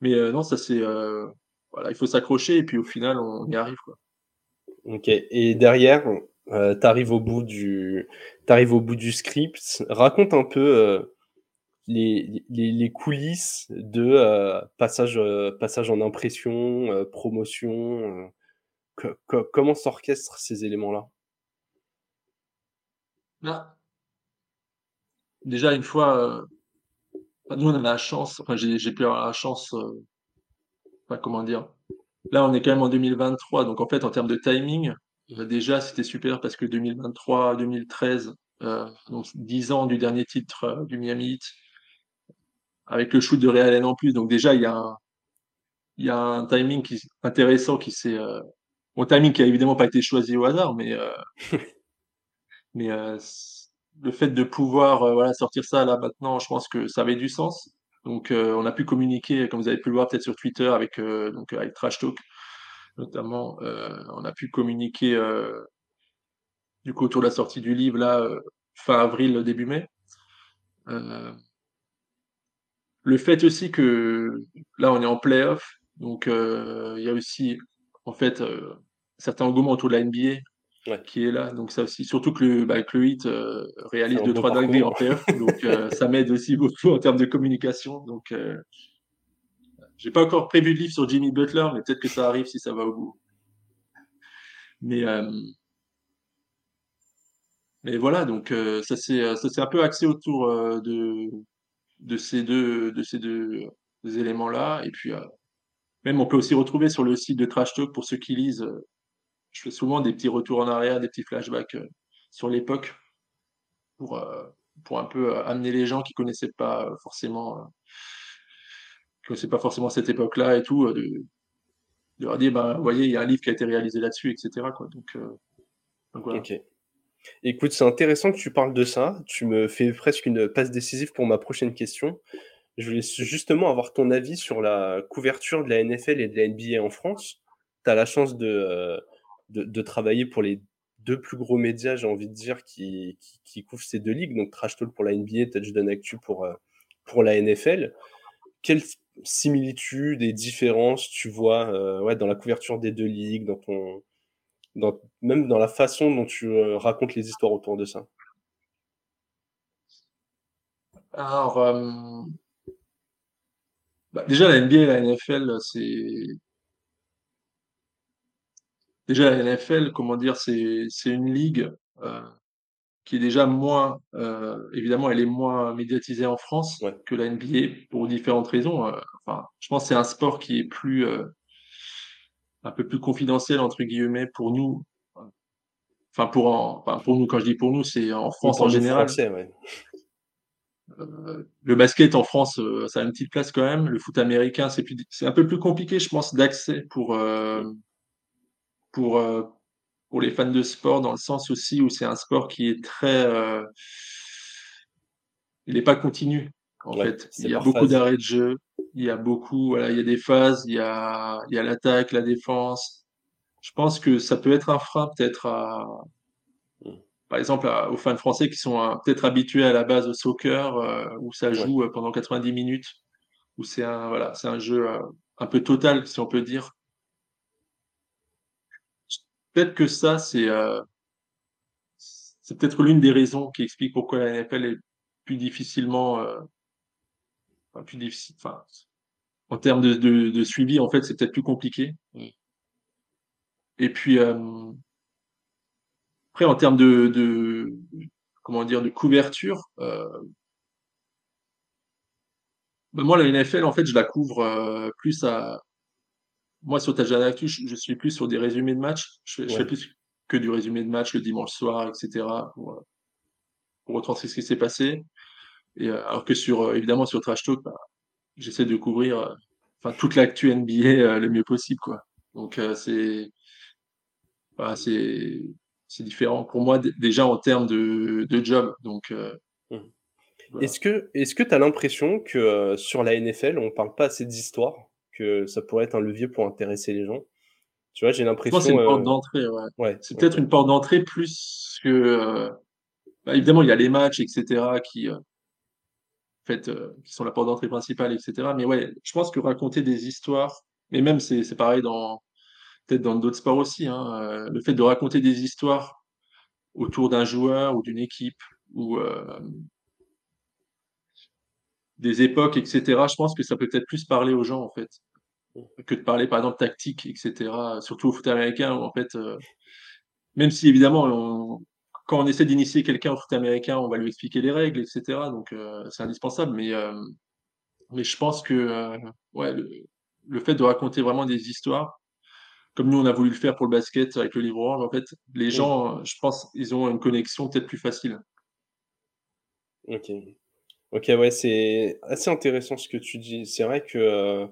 mais non, ça c'est, voilà, il faut s'accrocher et puis au final, on y arrive, quoi. Ok. Et derrière, tu arrives au bout du, arrives au bout du script. Raconte un peu les, les, coulisses de passage, passage en impression, promotion. comment s'orchestrent ces éléments-là? Là, déjà une fois, euh, nous on a la chance, enfin j'ai pu avoir la chance, euh, comment dire? Là, on est quand même en 2023, donc en fait, en termes de timing, euh, déjà c'était super parce que 2023-2013, donc 10 ans du dernier titre, du Miami Heat, avec le shoot de Allen en plus, donc déjà il y a un il y a un timing qui intéressant qui s'est, mon timing qui a évidemment pas été choisi au hasard, mais mais le fait de pouvoir voilà, sortir ça là maintenant, je pense que ça avait du sens. Donc on a pu communiquer, comme vous avez pu le voir peut-être sur Twitter avec, donc, avec Trash Talk notamment, on a pu communiquer du coup autour de la sortie du livre là, fin avril, début mai. le fait aussi que là on est en playoff, donc il y a aussi en fait certains engouements autour de la NBA qui est là. Donc ça aussi, surtout que le, bah, le hit euh, réalise 2-3 dingueries en PF, donc euh, ça m'aide aussi beaucoup en termes de communication. Donc euh, j'ai pas encore prévu de livre sur Jimmy Butler, mais peut-être que ça arrive si ça va au bout. Mais mais voilà, donc ça c'est ça c'est un peu axé autour de de ces deux de ces deux, deux éléments là, et puis même on peut aussi retrouver sur le site de Trash Talk pour ceux qui lisent je fais souvent des petits retours en arrière, des petits flashbacks euh, sur l'époque pour, euh, pour un peu euh, amener les gens qui connaissaient pas forcément connaissaient pas forcément cette époque-là et tout, de, de leur dire, bah, vous voyez, il y a un livre qui a été réalisé là-dessus, etc. Quoi. Donc. Ok. Écoute, c'est intéressant que tu parles de ça. Tu me fais presque une passe décisive pour ma prochaine question. Je voulais justement avoir ton avis sur la couverture de la NFL et de la NBA en France. Tu as la chance de, de, travailler pour les 2 plus gros médias, j'ai envie de dire, qui qui couvrent ces 2 ligues, donc Trash Talk pour la NBA, Touchdown Actu pour, heu, pour la NFL. Quelles similitudes et différences tu vois, heu, ouais, dans la couverture des 2 ligues, dans ton même dans la façon dont tu, heu, racontes les histoires autour de ça? Alors, hem bah, déjà la NBA et la NFL, c'est déjà la NFL, comment dire? C'est une ligue, qui est déjà moins, heu, évidemment, elle est moins médiatisée en France Ouais. que la NBA pour différentes raisons, heu, enfin, je pense que c'est un sport qui est plus, heu un peu plus «confidentiel» entre guillemets pour nous, enfin pour en enfin pour nous, quand je dis pour nous, c'est en France en général. Français, ouais. Heu, le basket en France, heu, ça a une petite place quand même. Le foot américain, c'est plus d c'est un peu plus compliqué, je pense, d'accès pour, pour, pour les fans de sport, dans le sens aussi où c'est un sport qui est très, heu il est pas continu, en Ouais, fait. Il y a beaucoup d'arrêts de jeu, il y a beaucoup voilà, il y a des phases, il y a il y a l'attaque, la défense. Je pense que ça peut être un frein peut-être à Mmh. par exemple à aux fans français qui sont, heu, peut-être habitués à la base au soccer, heu, où ça Ouais. joue, pendant 90 minutes, où c'est un voilà, c'est un jeu, un peu total, si on peut dire. Peut-être que ça, c'est, heu c'est peut-être l'une des raisons qui explique pourquoi la NFL est plus difficilement, enfin plus difficile enfin, en termes de de de suivi, en fait, c'est peut-être plus compliqué. Et puis, hem après en termes de de comment dire? De couverture, bah, moi la NFL en fait je la couvre, plus à moi sur Touchdown Actu, je je suis plus sur des résumés de matchs. Je fais je fais Ouais. plus que du résumé de match le dimanche soir et cetera pour, retranscrire ce qui s'est passé et heu, alors que sur, heu, évidemment sur Trash Talk, bah, j'essaie de couvrir, enfin toute l'actu NBA, le mieux possible, quoi. Donc heu, c'est c'est c'est différent pour moi dé déjà en termes de de job donc Mmh. voilà. Est-ce que est-ce que tu as l'impression que, sur la NFL, on parle pas assez d'histoire? Que ça pourrait être un levier pour intéresser les gens? Tu vois, j'ai que c'est l'impression, une porte heu d'entrée, ouais. ouais, C'est peut-être une porte d'entrée plus que, heu, bah, évidemment il y a les matchs et cetera qui, en fait, qui sont la porte d'entrée principale et cetera. Mais ouais, je pense que raconter des histoires mais même c'est c'est pareil dans peut-être dans d'autres sports aussi, hein, le fait de raconter des histoires autour d'un joueur ou d'une équipe ou des époques et cetera, je pense que ça peut peut-être plus parler aux gens, en fait, que de parler par exemple tactique et cetera, surtout au foot américain où en fait, heu, même si évidemment on quand on essaie d'initier quelqu'un au foot américain, on va lui expliquer les règles et cetera donc heu, c'est indispensable mais hem, mais je pense que, ouais, le le fait de raconter vraiment des histoires, comme nous on a voulu le faire pour le basket avec le livre orange, en fait, les gens, je pense, ils ont une connexion peut-être plus facile. OK. OK, ouais, c'est assez intéressant ce que tu dis. C'est vrai que,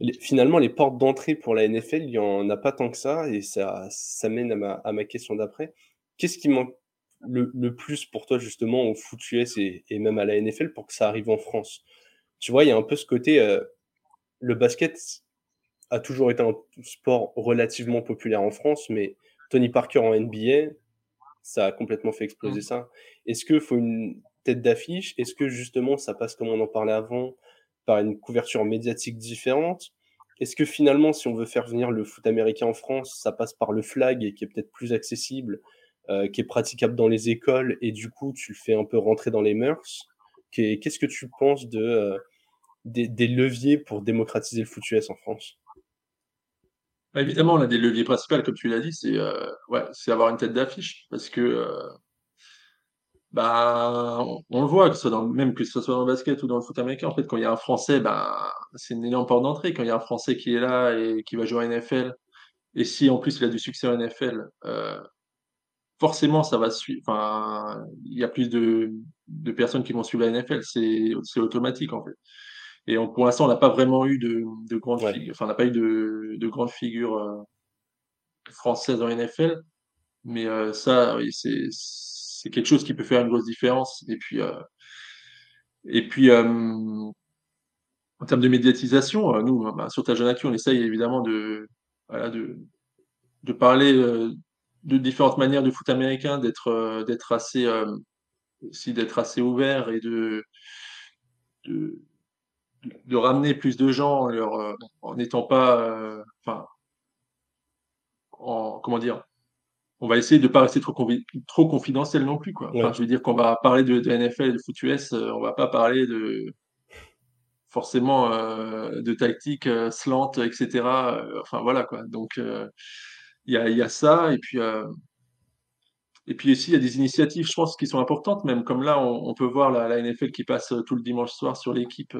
les finalement, les portes d'entrée pour la NFL, il y en a pas tant que ça et ça ça mène à ma à ma question d'après. Qu'est-ce qui manque le le plus pour toi justement au foot US et et même à la NFL pour que ça arrive en France? Tu vois, il y a un peu ce côté, heu, le basket a toujours été un sport relativement populaire en France, mais Tony Parker en NBA, ça a complètement fait exploser Mmh. ça. Est-ce qu'il faut une tête d'affiche? Est-ce que justement ça passe, comme on en parlait avant, par une couverture médiatique différente? Est-ce que finalement, si on veut faire venir le foot américain en France, ça passe par le flag qui est peut-être plus accessible, heu, qui est praticable dans les écoles et du coup tu le fais un peu rentrer dans les mœurs? Qu'est qu'est-ce que tu penses de, heu, des des leviers pour démocratiser le foot US en France? Bah, évidemment, l'un des leviers principal, comme tu l'as dit, c'est, heu, ouais, avoir une tête d'affiche parce que, heu, bah, on on le voit, que ce soit dans même que ce soit dans le basket ou dans le foot américain, en fait, quand il y a un Français, ben, c'est une énorme porte d'entrée. Quand il y a un Français qui est là et qui va jouer en NFL et si en plus il a du succès en NFL, heu, forcément ça va sui enfin, il y a plus de de personnes qui vont suivre la NFL, c'est automatique, en fait et on pour l'instant, on n'a pas vraiment eu de de grandes Ouais. figures enfin, on n'a pas eu de de grandes figures, heu, françaises en NFL. Mais heu, ça, oui, c'est c'est quelque chose qui peut faire une grosse différence et puis, heu et puis, hem, en termes de médiatisation, heu, nous, bah, sur Ta Jeune Actu, on essaye évidemment de de de parler, de différentes manières du foot américain, d'être, assez, assez ouvert et de de de ramener plus de gens en n'étant pas, en comment dire? On va essayer de pas rester trop trop confidentiel non plus, quoi. Enfin, je veux dire qu'on va parler de de NFL et de foot US, on va pas parler de forcément, de tactique, slant et cetera, enfin voilà, quoi. Donc il y a y a ça et puis, et puis aussi, il y a des initiatives, je pense, qui sont importantes même, comme là, on on peut voir la la NFL qui passe, tout le dimanche soir sur l'équipe,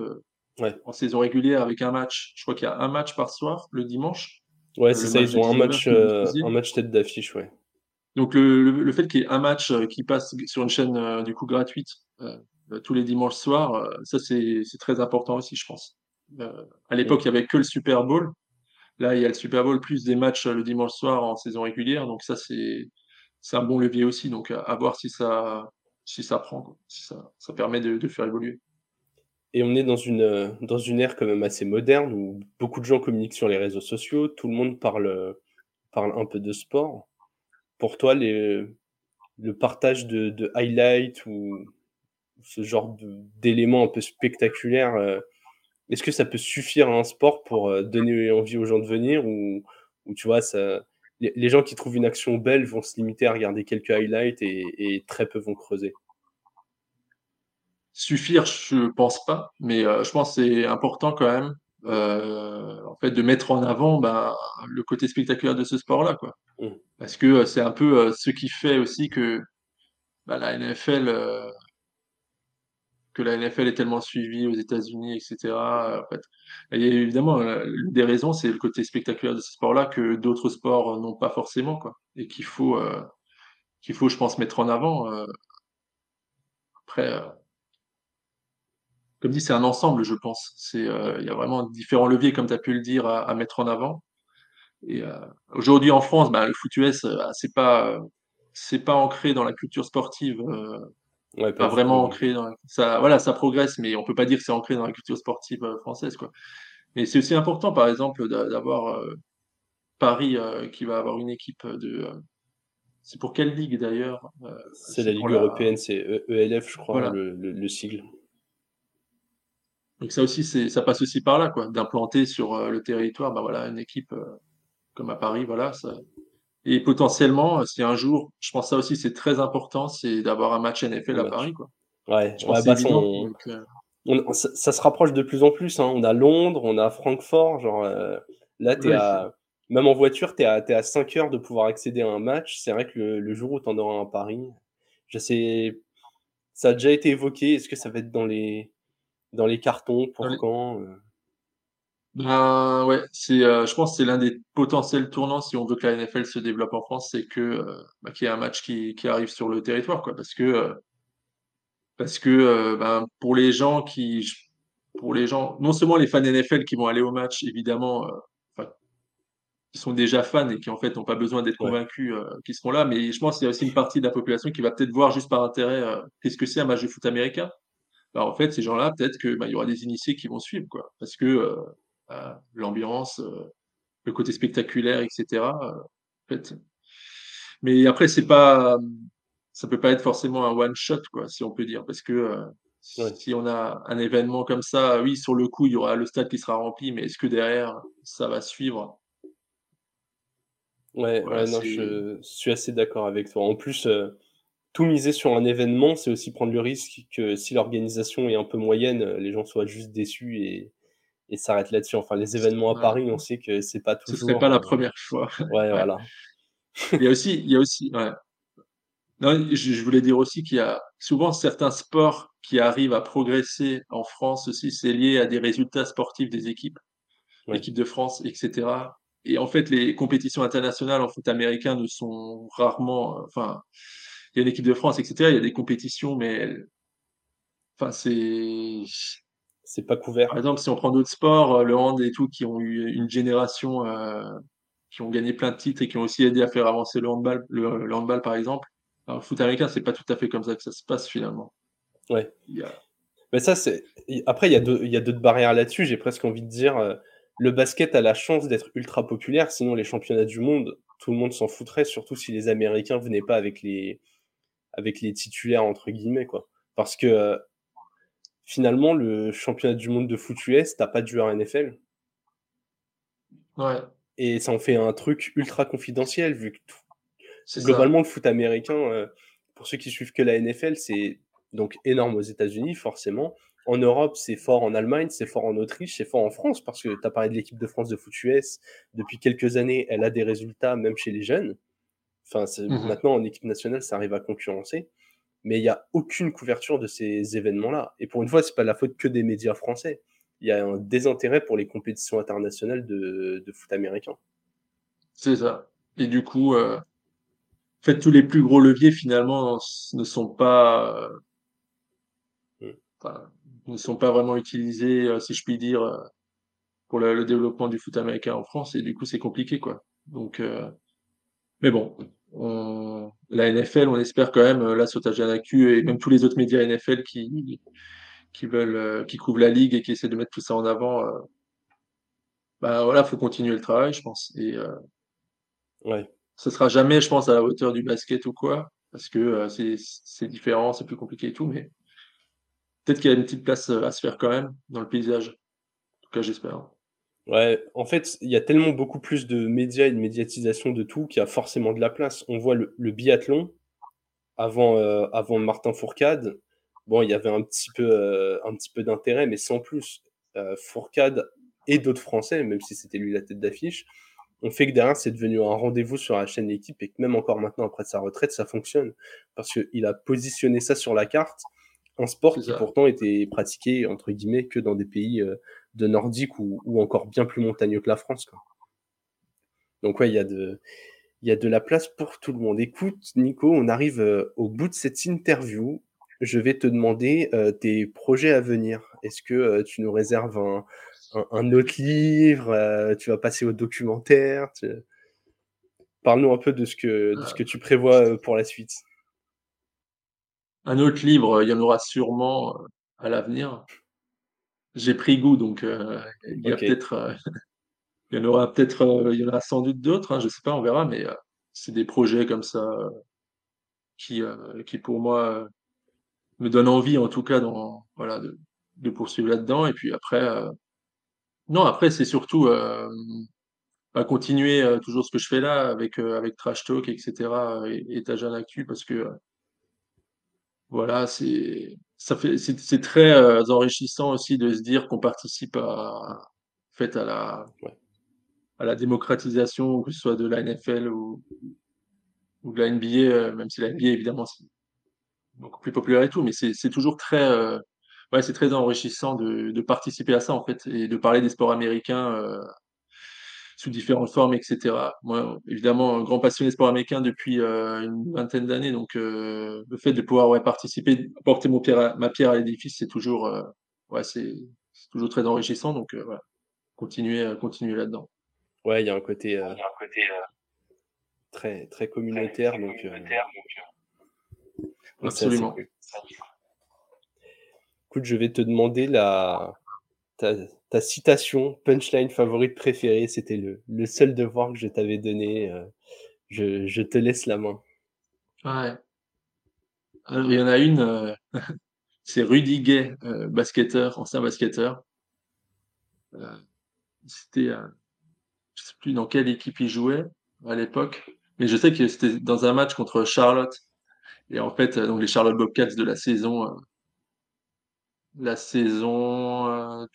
en saison régulière avec un match. Je crois qu'il y a un match par soir, le dimanche. Ouais, c'est ça, ils ont un match, un match tête d'affiche, ouais. Donc le le fait qu'il y ait un match, qui passe sur une chaîne, du coup gratuite, tous les dimanches soirs, ça c'est c'est très important aussi, je pense. à l'époque, il y avait que le Super Bowl. Là, il y a le Super Bowl plus des matchs, le dimanche soir en saison régulière, donc ça c'est c'est un bon levier aussi, donc à voir si ça si ça prend, quoi, si ça ça permet de de faire évoluer. Et on est dans une, dans une ère quand même assez moderne où beaucoup de gens communiquent sur les réseaux sociaux, tout le monde parle, parle un peu de sport. Pour toi, les le partage de de highlights ou ce genre d'éléments un peu spectaculaires, est-ce que ça peut suffire à un sport pour, donner envie aux gens de venir ou ou tu vois, ça les gens qui trouvent une action belle vont se limiter à regarder quelques highlights et et très peu vont creuser? Suffire, je pense pas, mais je pense que c'est important quand même, en fait, de mettre en avant, ben, le côté spectaculaire de ce sport-là, quoi. Mmh. Parce que, c'est un peu, ce qui fait aussi que, bah, la NFL, que la NFL est tellement suivie aux États-Unis et cetera, en fait. Et évidemment, des raisons, c'est le côté spectaculaire de ce sport-là que d'autres sports n'ont pas forcément, quoi et qu'il faut, qu'il faut, je pense, mettre en avant, après, comme dit, c'est un ensemble, je pense. C'est, il y a vraiment différents leviers, comme tu as pu le dire, à mettre en avant et aujourd'hui en France, bah, le foot US, c'est pas, c'est pas ancré dans la culture sportive, Ouais, pas vraiment ancré dans ça voilà, ça progresse, mais on peut pas dire que c'est ancré dans la culture sportive, française, quoi. Mais c'est aussi important, par exemple, d'a d'avoir, Paris, qui va avoir une équipe, de, c'est pour quelle ligue d'ailleurs? C'est la ligue la européenne, c'est E ELF, je crois, voilà. le le le sigle. Donc ça aussi, c'est ça passe aussi par là, quoi, d'implanter sur, le territoire, bah, voilà, une équipe, comme à Paris, voilà, ça et potentiellement, si un jour je pense ça aussi, c'est très important, c'est d'avoir un match NFL à. Paris, quoi. Ouais, Je pense ouais, bah, ça évident, on donc heu on ça ça se rapproche de plus en plus, hein. On a Londres, on a Francfort, genre, heu, là, es oui, à même en voiture, tu es à tu es à 5 heures de pouvoir accéder à un match. C'est vrai que le le jour où tu en auras un à Paris, je sais ça a déjà été évoqué. Est-ce que ça va être dans les dans les cartons? Pour quand? Ben, ouais, c'est, heu, je pense que c'est l'un des potentiels tournants si on veut que la NFL se développe en France, c'est que, heu, bah, qu'il y ait un match qui qui arrive sur le territoire, quoi. Parce que, heu parce que, heu, ben, pour les gens qui pour les gens non seulement les fans NFL qui vont aller au match évidemment, enfin qui sont déjà fans et qui, en fait, n'ont pas besoin d'être ouais, convaincus, heu, qui seront là. Mais je pense qu'il y a aussi une partie de la population qui va peut-être voir juste par intérêt, qu'est-ce que c'est un match de foot américain? Bah, en fait, ces gens-là, peut-être que, bah, il y aura des initiés qui vont suivre, quoi. Parce que, l'ambiance, heu, le côté spectaculaire et cetera, heu, en fait mais après c'est pas, ça peut pas être forcément un one shot, quoi, si on peut dire. Parce que, ouais, si on a un événement comme ça, oui, sur le coup, il y aura le stade qui sera rempli, mais est-ce que derrière, ça va suivre? ouais, Voilà, ouais, non, je suis assez d'accord avec toi. En plus, tout miser sur un événement, c'est aussi prendre le risque que si l'organisation est un peu moyenne, les gens soient juste déçus et et s'arrêtent là-dessus. Enfin, les événements à. Paris, on sait que c'est pas Ce serait pas toujours, la heu première fois. ouais, Ouais. voilà. Il y a aussi il y a aussi ouais. Non, je je voulais dire aussi qu'il y a souvent certains sports qui arrivent à progresser en France aussi, c'est lié à des résultats sportifs des équipes, Ouais, l'équipe de France et cetera et en fait, les compétitions internationales en foot américain ne sont rarement, enfin, il y a l'équipe de France et cetera, il y a des compétitions, mais elles enfin, c'est c'est pas couvert. par exemple, si on prend d'autres sports, heu, le hand et tout, qui ont eu une génération, heu, qui ont gagné plein de titres et qui ont aussi aidé à faire avancer le handball le le handball, par exemple. Alors, le foot américain, c'est pas tout à fait comme ça que ça se passe finalement. Ouais. Mais ça, c'est après il y a deux il y a d'autres barrières là-dessus. J'ai presque envie de dire, heu, le basket a la chance d'être ultra populaire, sinon les championnats du monde, tout le monde s'en foutrait, surtout si les Américains venaient pas avec les, avec les titulaires, entre guillemets, quoi. Parce que finalement, le championnat du monde de foot US, t'as pas de joueur NFL. Ouais. Et ça en fait un truc ultra confidentiel, vu que globalement, le foot américain, euh, pour ceux qui suivent que la NFL, c'est donc énorme aux États-Unis, forcément. En Europe, c'est fort en Allemagne, c'est fort en Autriche, c'est fort en France, parce que tu as parlé de l'équipe de France de foot US. Depuis quelques années, elle a des résultats, même chez les jeunes. Enfin, mmh maintenant, en équipe nationale, ça arrive à concurrencer. Mais il n'y a aucune couverture de ces événements-là. Et pour une fois, c'est pas la faute que des médias français. Il y a un désintérêt pour les compétitions internationales de, foot américain. C'est ça. Et du coup, euh, en fait, tous les plus gros leviers, finalement, ne sont pas. Enfin, ne sont pas vraiment utilisés, euh, si je puis dire, euh, pour le, développement du foot américain en France. Et du coup, c'est compliqué, quoi. Donc, mais bon, la NFL, on espère quand même, là, sur et même tous les autres médias NFL qui, qui veulent, qui couvrent la ligue et qui essaient de mettre tout ça en avant, bah voilà, faut continuer le travail, je pense. Et ouais. ce sera jamais, je pense, à la hauteur du basket ou quoi, parce que c'est différent, c'est plus compliqué et tout, mais peut-être qu'il y a une petite place euh, à se faire quand même dans le paysage. En tout cas, j'espère. Ouais, en fait, il y a tellement beaucoup plus de médias et de médiatisation de tout qu'il y a forcément de la place. On voit le, biathlon avant, euh, avant Martin Fourcade. Bon, il y avait un petit peu, euh, un petit peu d'intérêt, mais sans plus. Fourcade et d'autres Français, même si c'était lui la tête d'affiche, ont fait que derrière, c'est devenu un rendez-vous sur la chaîne d'équipe et que même encore maintenant, après sa retraite, ça fonctionne. Parce qu'il a positionné ça sur la carte un sport qui pourtant était pratiqué entre guillemets que dans des pays euh, de nordiques ou, encore bien plus montagneux que la France. Quoi. Donc ouais, il y a de la place pour tout le monde. Écoute, Nico, on arrive euh, au bout de cette interview. Je vais te demander euh, tes projets à venir. Est-ce que tu nous réserves un, autre livre Tu vas passer au documentaire Parle-nous un peu de ce que, tu prévois pour la suite. Un autre livre, il y en aura sûrement euh, à l'avenir. J'ai pris goût, donc euh, il y a peut-être, euh, il y en aura peut-être, il y en aura sans doute d'autres, hein, je sais pas, on verra, mais c'est des projets comme ça qui, qui pour moi me donnent envie, en tout cas, dans, voilà, de, de poursuivre là-dedans. Et puis après, non, après c'est surtout à continuer toujours ce que je fais là avec avec Trash Talk, etc. et, et ta jeune actu, parce que voilà, c'est ça fait c'est très, euh, enrichissant aussi de se dire qu'on participe à fait, à la à la démocratisation, que ce soit de la NFL ou ou de la NBA, euh, même si la NBA évidemment c'est beaucoup plus populaire et tout, mais c'est toujours très, euh, ouais, c'est très enrichissant de de participer à ça, en fait et de parler des sports américains, sous différentes formes, etc. Moi, évidemment, un grand passionné de sport américain depuis euh, une vingtaine d'années, donc euh, le fait de pouvoir ouais, participer, porter mon pierre ma pierre à l'édifice, c'est toujours, euh, ouais, c'est toujours très enrichissant. Donc, voilà, continuer, continuer là-dedans. Ouais, il y a un côté, un côté très, très communautaire, donc. Absolument. Écoute, je vais te demander la, ta, citation, punchline favorite préférée, c'était le, seul devoir que je t'avais donné. Euh, je, je, te laisse la main. Ouais. Alors, il y en a une, euh, c'est Rudy Gay, euh, basketteur, ancien basketteur. c'était, je sais plus dans quelle équipe il jouait à l'époque, mais je sais que c'était dans un match contre Charlotte. Et en fait, donc les Charlotte Bobcats de la saison la saison. Euh,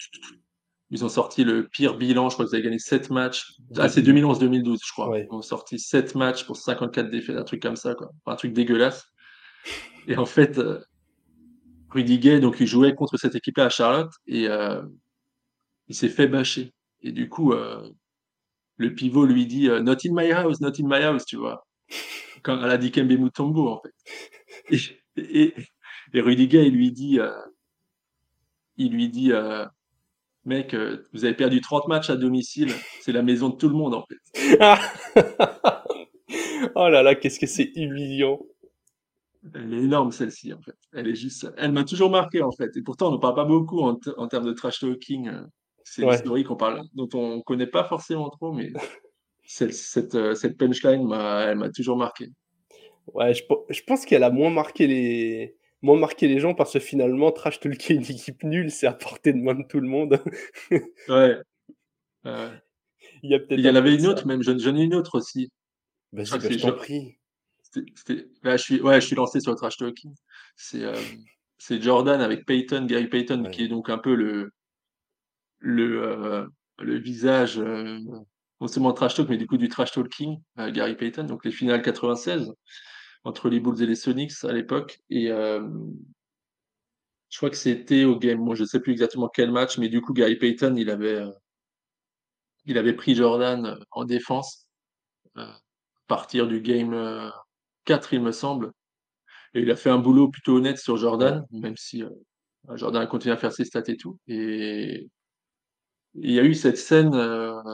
ils ont sorti le pire bilan. Je crois qu'ils avaient gagné 7 matchs. Ah, c'est 2011-2012, je crois. Ils ont sorti 7 matchs pour 54 défaites, un truc comme ça, quoi. un truc dégueulasse. Et en fait, euh, Rudy Gay, donc, il jouait contre cette équipe-là à Charlotte et euh, il s'est fait bâcher. Et du coup, le pivot lui dit Not in my house, not in my house, tu vois. Quand elle a dit Kembe Mutombo, en fait. Et, et, Rudy Gay, il lui dit il lui dit euh, Mec, euh, vous avez perdu 30 matchs à domicile, c'est la maison de tout le monde en fait. oh là là, qu'est-ce que c'est humiliant. Elle est énorme celle-ci en fait. Elle est juste, elle m'a toujours marqué en fait. Et pourtant, on ne parle pas beaucoup en, termes de trash talking. Euh, c'est une historique qu'on parle, dont on ne connaît pas forcément trop, mais cette, cette, cette punchline, elle m'a toujours marqué. Ouais, je, je pense qu'elle a moins marqué les moins marqué les gens parce que finalement, Trash Talking, une équipe nulle, c'est à portée de main de tout le monde. ouais. Il y, a Il y en avait une autre, même. J'en ai une autre aussi. Vas-y, bah, je t'en prie. Là, je suis, ouais, je suis lancé sur le trash talking. C'est euh, c'est Jordan avec Payton, Gary Payton, qui est donc un peu le le, euh, le visage euh, non seulement trash talk, mais du coup du trash talking, Gary Payton. Donc les finales 96 entre les Bulls et les Sonics à l'époque. Et je crois que c'était au game. Moi, je sais plus exactement quel match, mais du coup Gary Payton, il avait il avait pris Jordan en défense à partir du game 4, il me semble. Et il a fait un boulot plutôt honnête sur Jordan, même si Jordan a continué à faire ses stats et tout. Et il y a eu cette scène,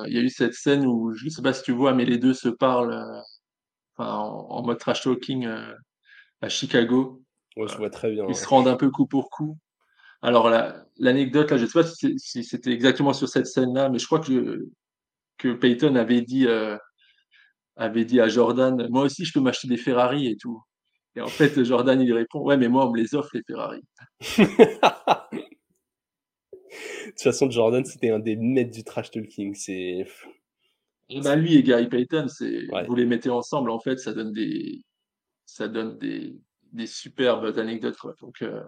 il y a eu cette scène où je ne sais pas si tu vois, mais les deux se parlent en, mode trash talking à Chicago. Ouais, je vois très bien. Ils se rendent un peu coup pour coup. Alors l'anecdote là, je ne sais pas si c'était exactement sur cette scène-là, mais je crois que que Peyton avait dit avait dit à Jordan, moi aussi je peux m'acheter des Ferrari et tout. Et en fait, Jordan, il répond, ouais, mais moi, on me les offre, les Ferrari. de toute façon, Jordan, c'était un des maîtres du trash talking. C'est. Bah, lui et Gary Payton, c'est vous les mettez ensemble, en fait, ça donne des, ça donne des, des superbes anecdotes. Quoi. Donc, euh,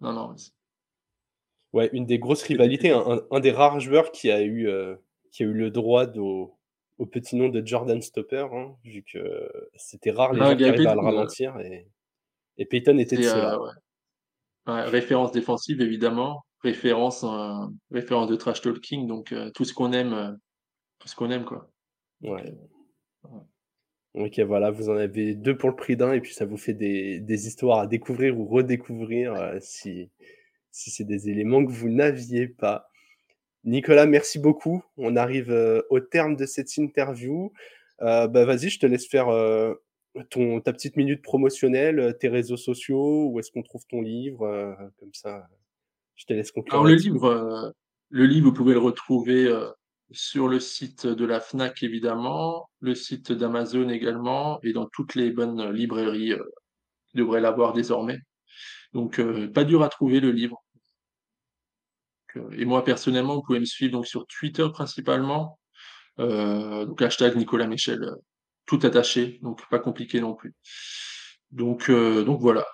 non, non. Ouais, une des grosses rivalités, un, un, des rares joueurs qui a eu, euh, qui a eu le droit de, au petit nom de Jordan Stopper, hein, vu que c'était rare les gens qui arrivaient à le ralentir. Et, et Peyton était de cela. référence défensive, évidemment. Référence, euh, référence de trash talking, donc euh, tout ce qu'on aime, euh, tout ce qu'on aime, quoi. Ouais. Ok, voilà, vous en avez deux pour le prix d'un, et puis ça vous fait des, des histoires à découvrir ou redécouvrir si, si c'est des éléments que vous n'aviez pas. Nicolas, merci beaucoup. On arrive euh, au terme de cette interview. Euh, bah, vas-y, je te laisse faire euh, ton, ta petite minute promotionnelle, tes réseaux sociaux, où est-ce qu'on trouve ton livre, comme ça. Je te laisse conclure. Alors le livre, le livre, vous pouvez le retrouver sur le site de la Fnac évidemment, le site d'Amazon également, et dans toutes les bonnes librairies qui devraient l'avoir désormais. Donc pas dur à trouver le livre et moi personnellement, vous pouvez me suivre donc sur Twitter principalement, euh, donc hashtag Nicolas Michel, euh, tout attaché, donc pas compliqué non plus. Donc, euh, donc voilà.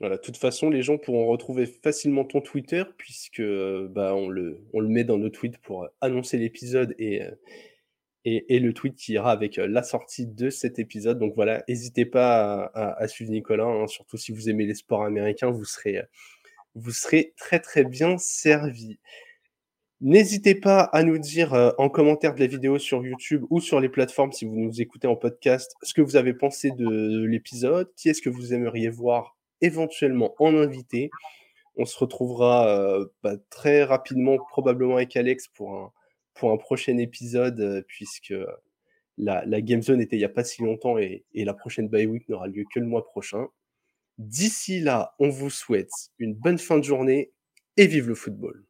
Voilà, de toute façon, les gens pourront retrouver facilement ton Twitter puisque bah, on, le, met dans nos tweets pour annoncer l'épisode et, et, le tweet qui ira avec la sortie de cet épisode. Donc voilà, n'hésitez pas à, suivre Nicolas, hein, surtout si vous aimez les sports américains, vous serez très très bien servi. N'hésitez pas à nous dire euh, en commentaire de la vidéo sur YouTube ou sur les plateformes si vous nous écoutez en podcast ce que vous avez pensé de l'épisode, qui est-ce que vous aimeriez voir éventuellement en invité. On se retrouvera euh, bah, très rapidement, probablement avec Alex pour un, pour un prochain épisode, euh, puisque la, la Game Zone était il n'y a pas si longtemps et, et la prochaine bye week n'aura lieu que le mois prochain. D'ici là, on vous souhaite une bonne fin de journée et vive le football.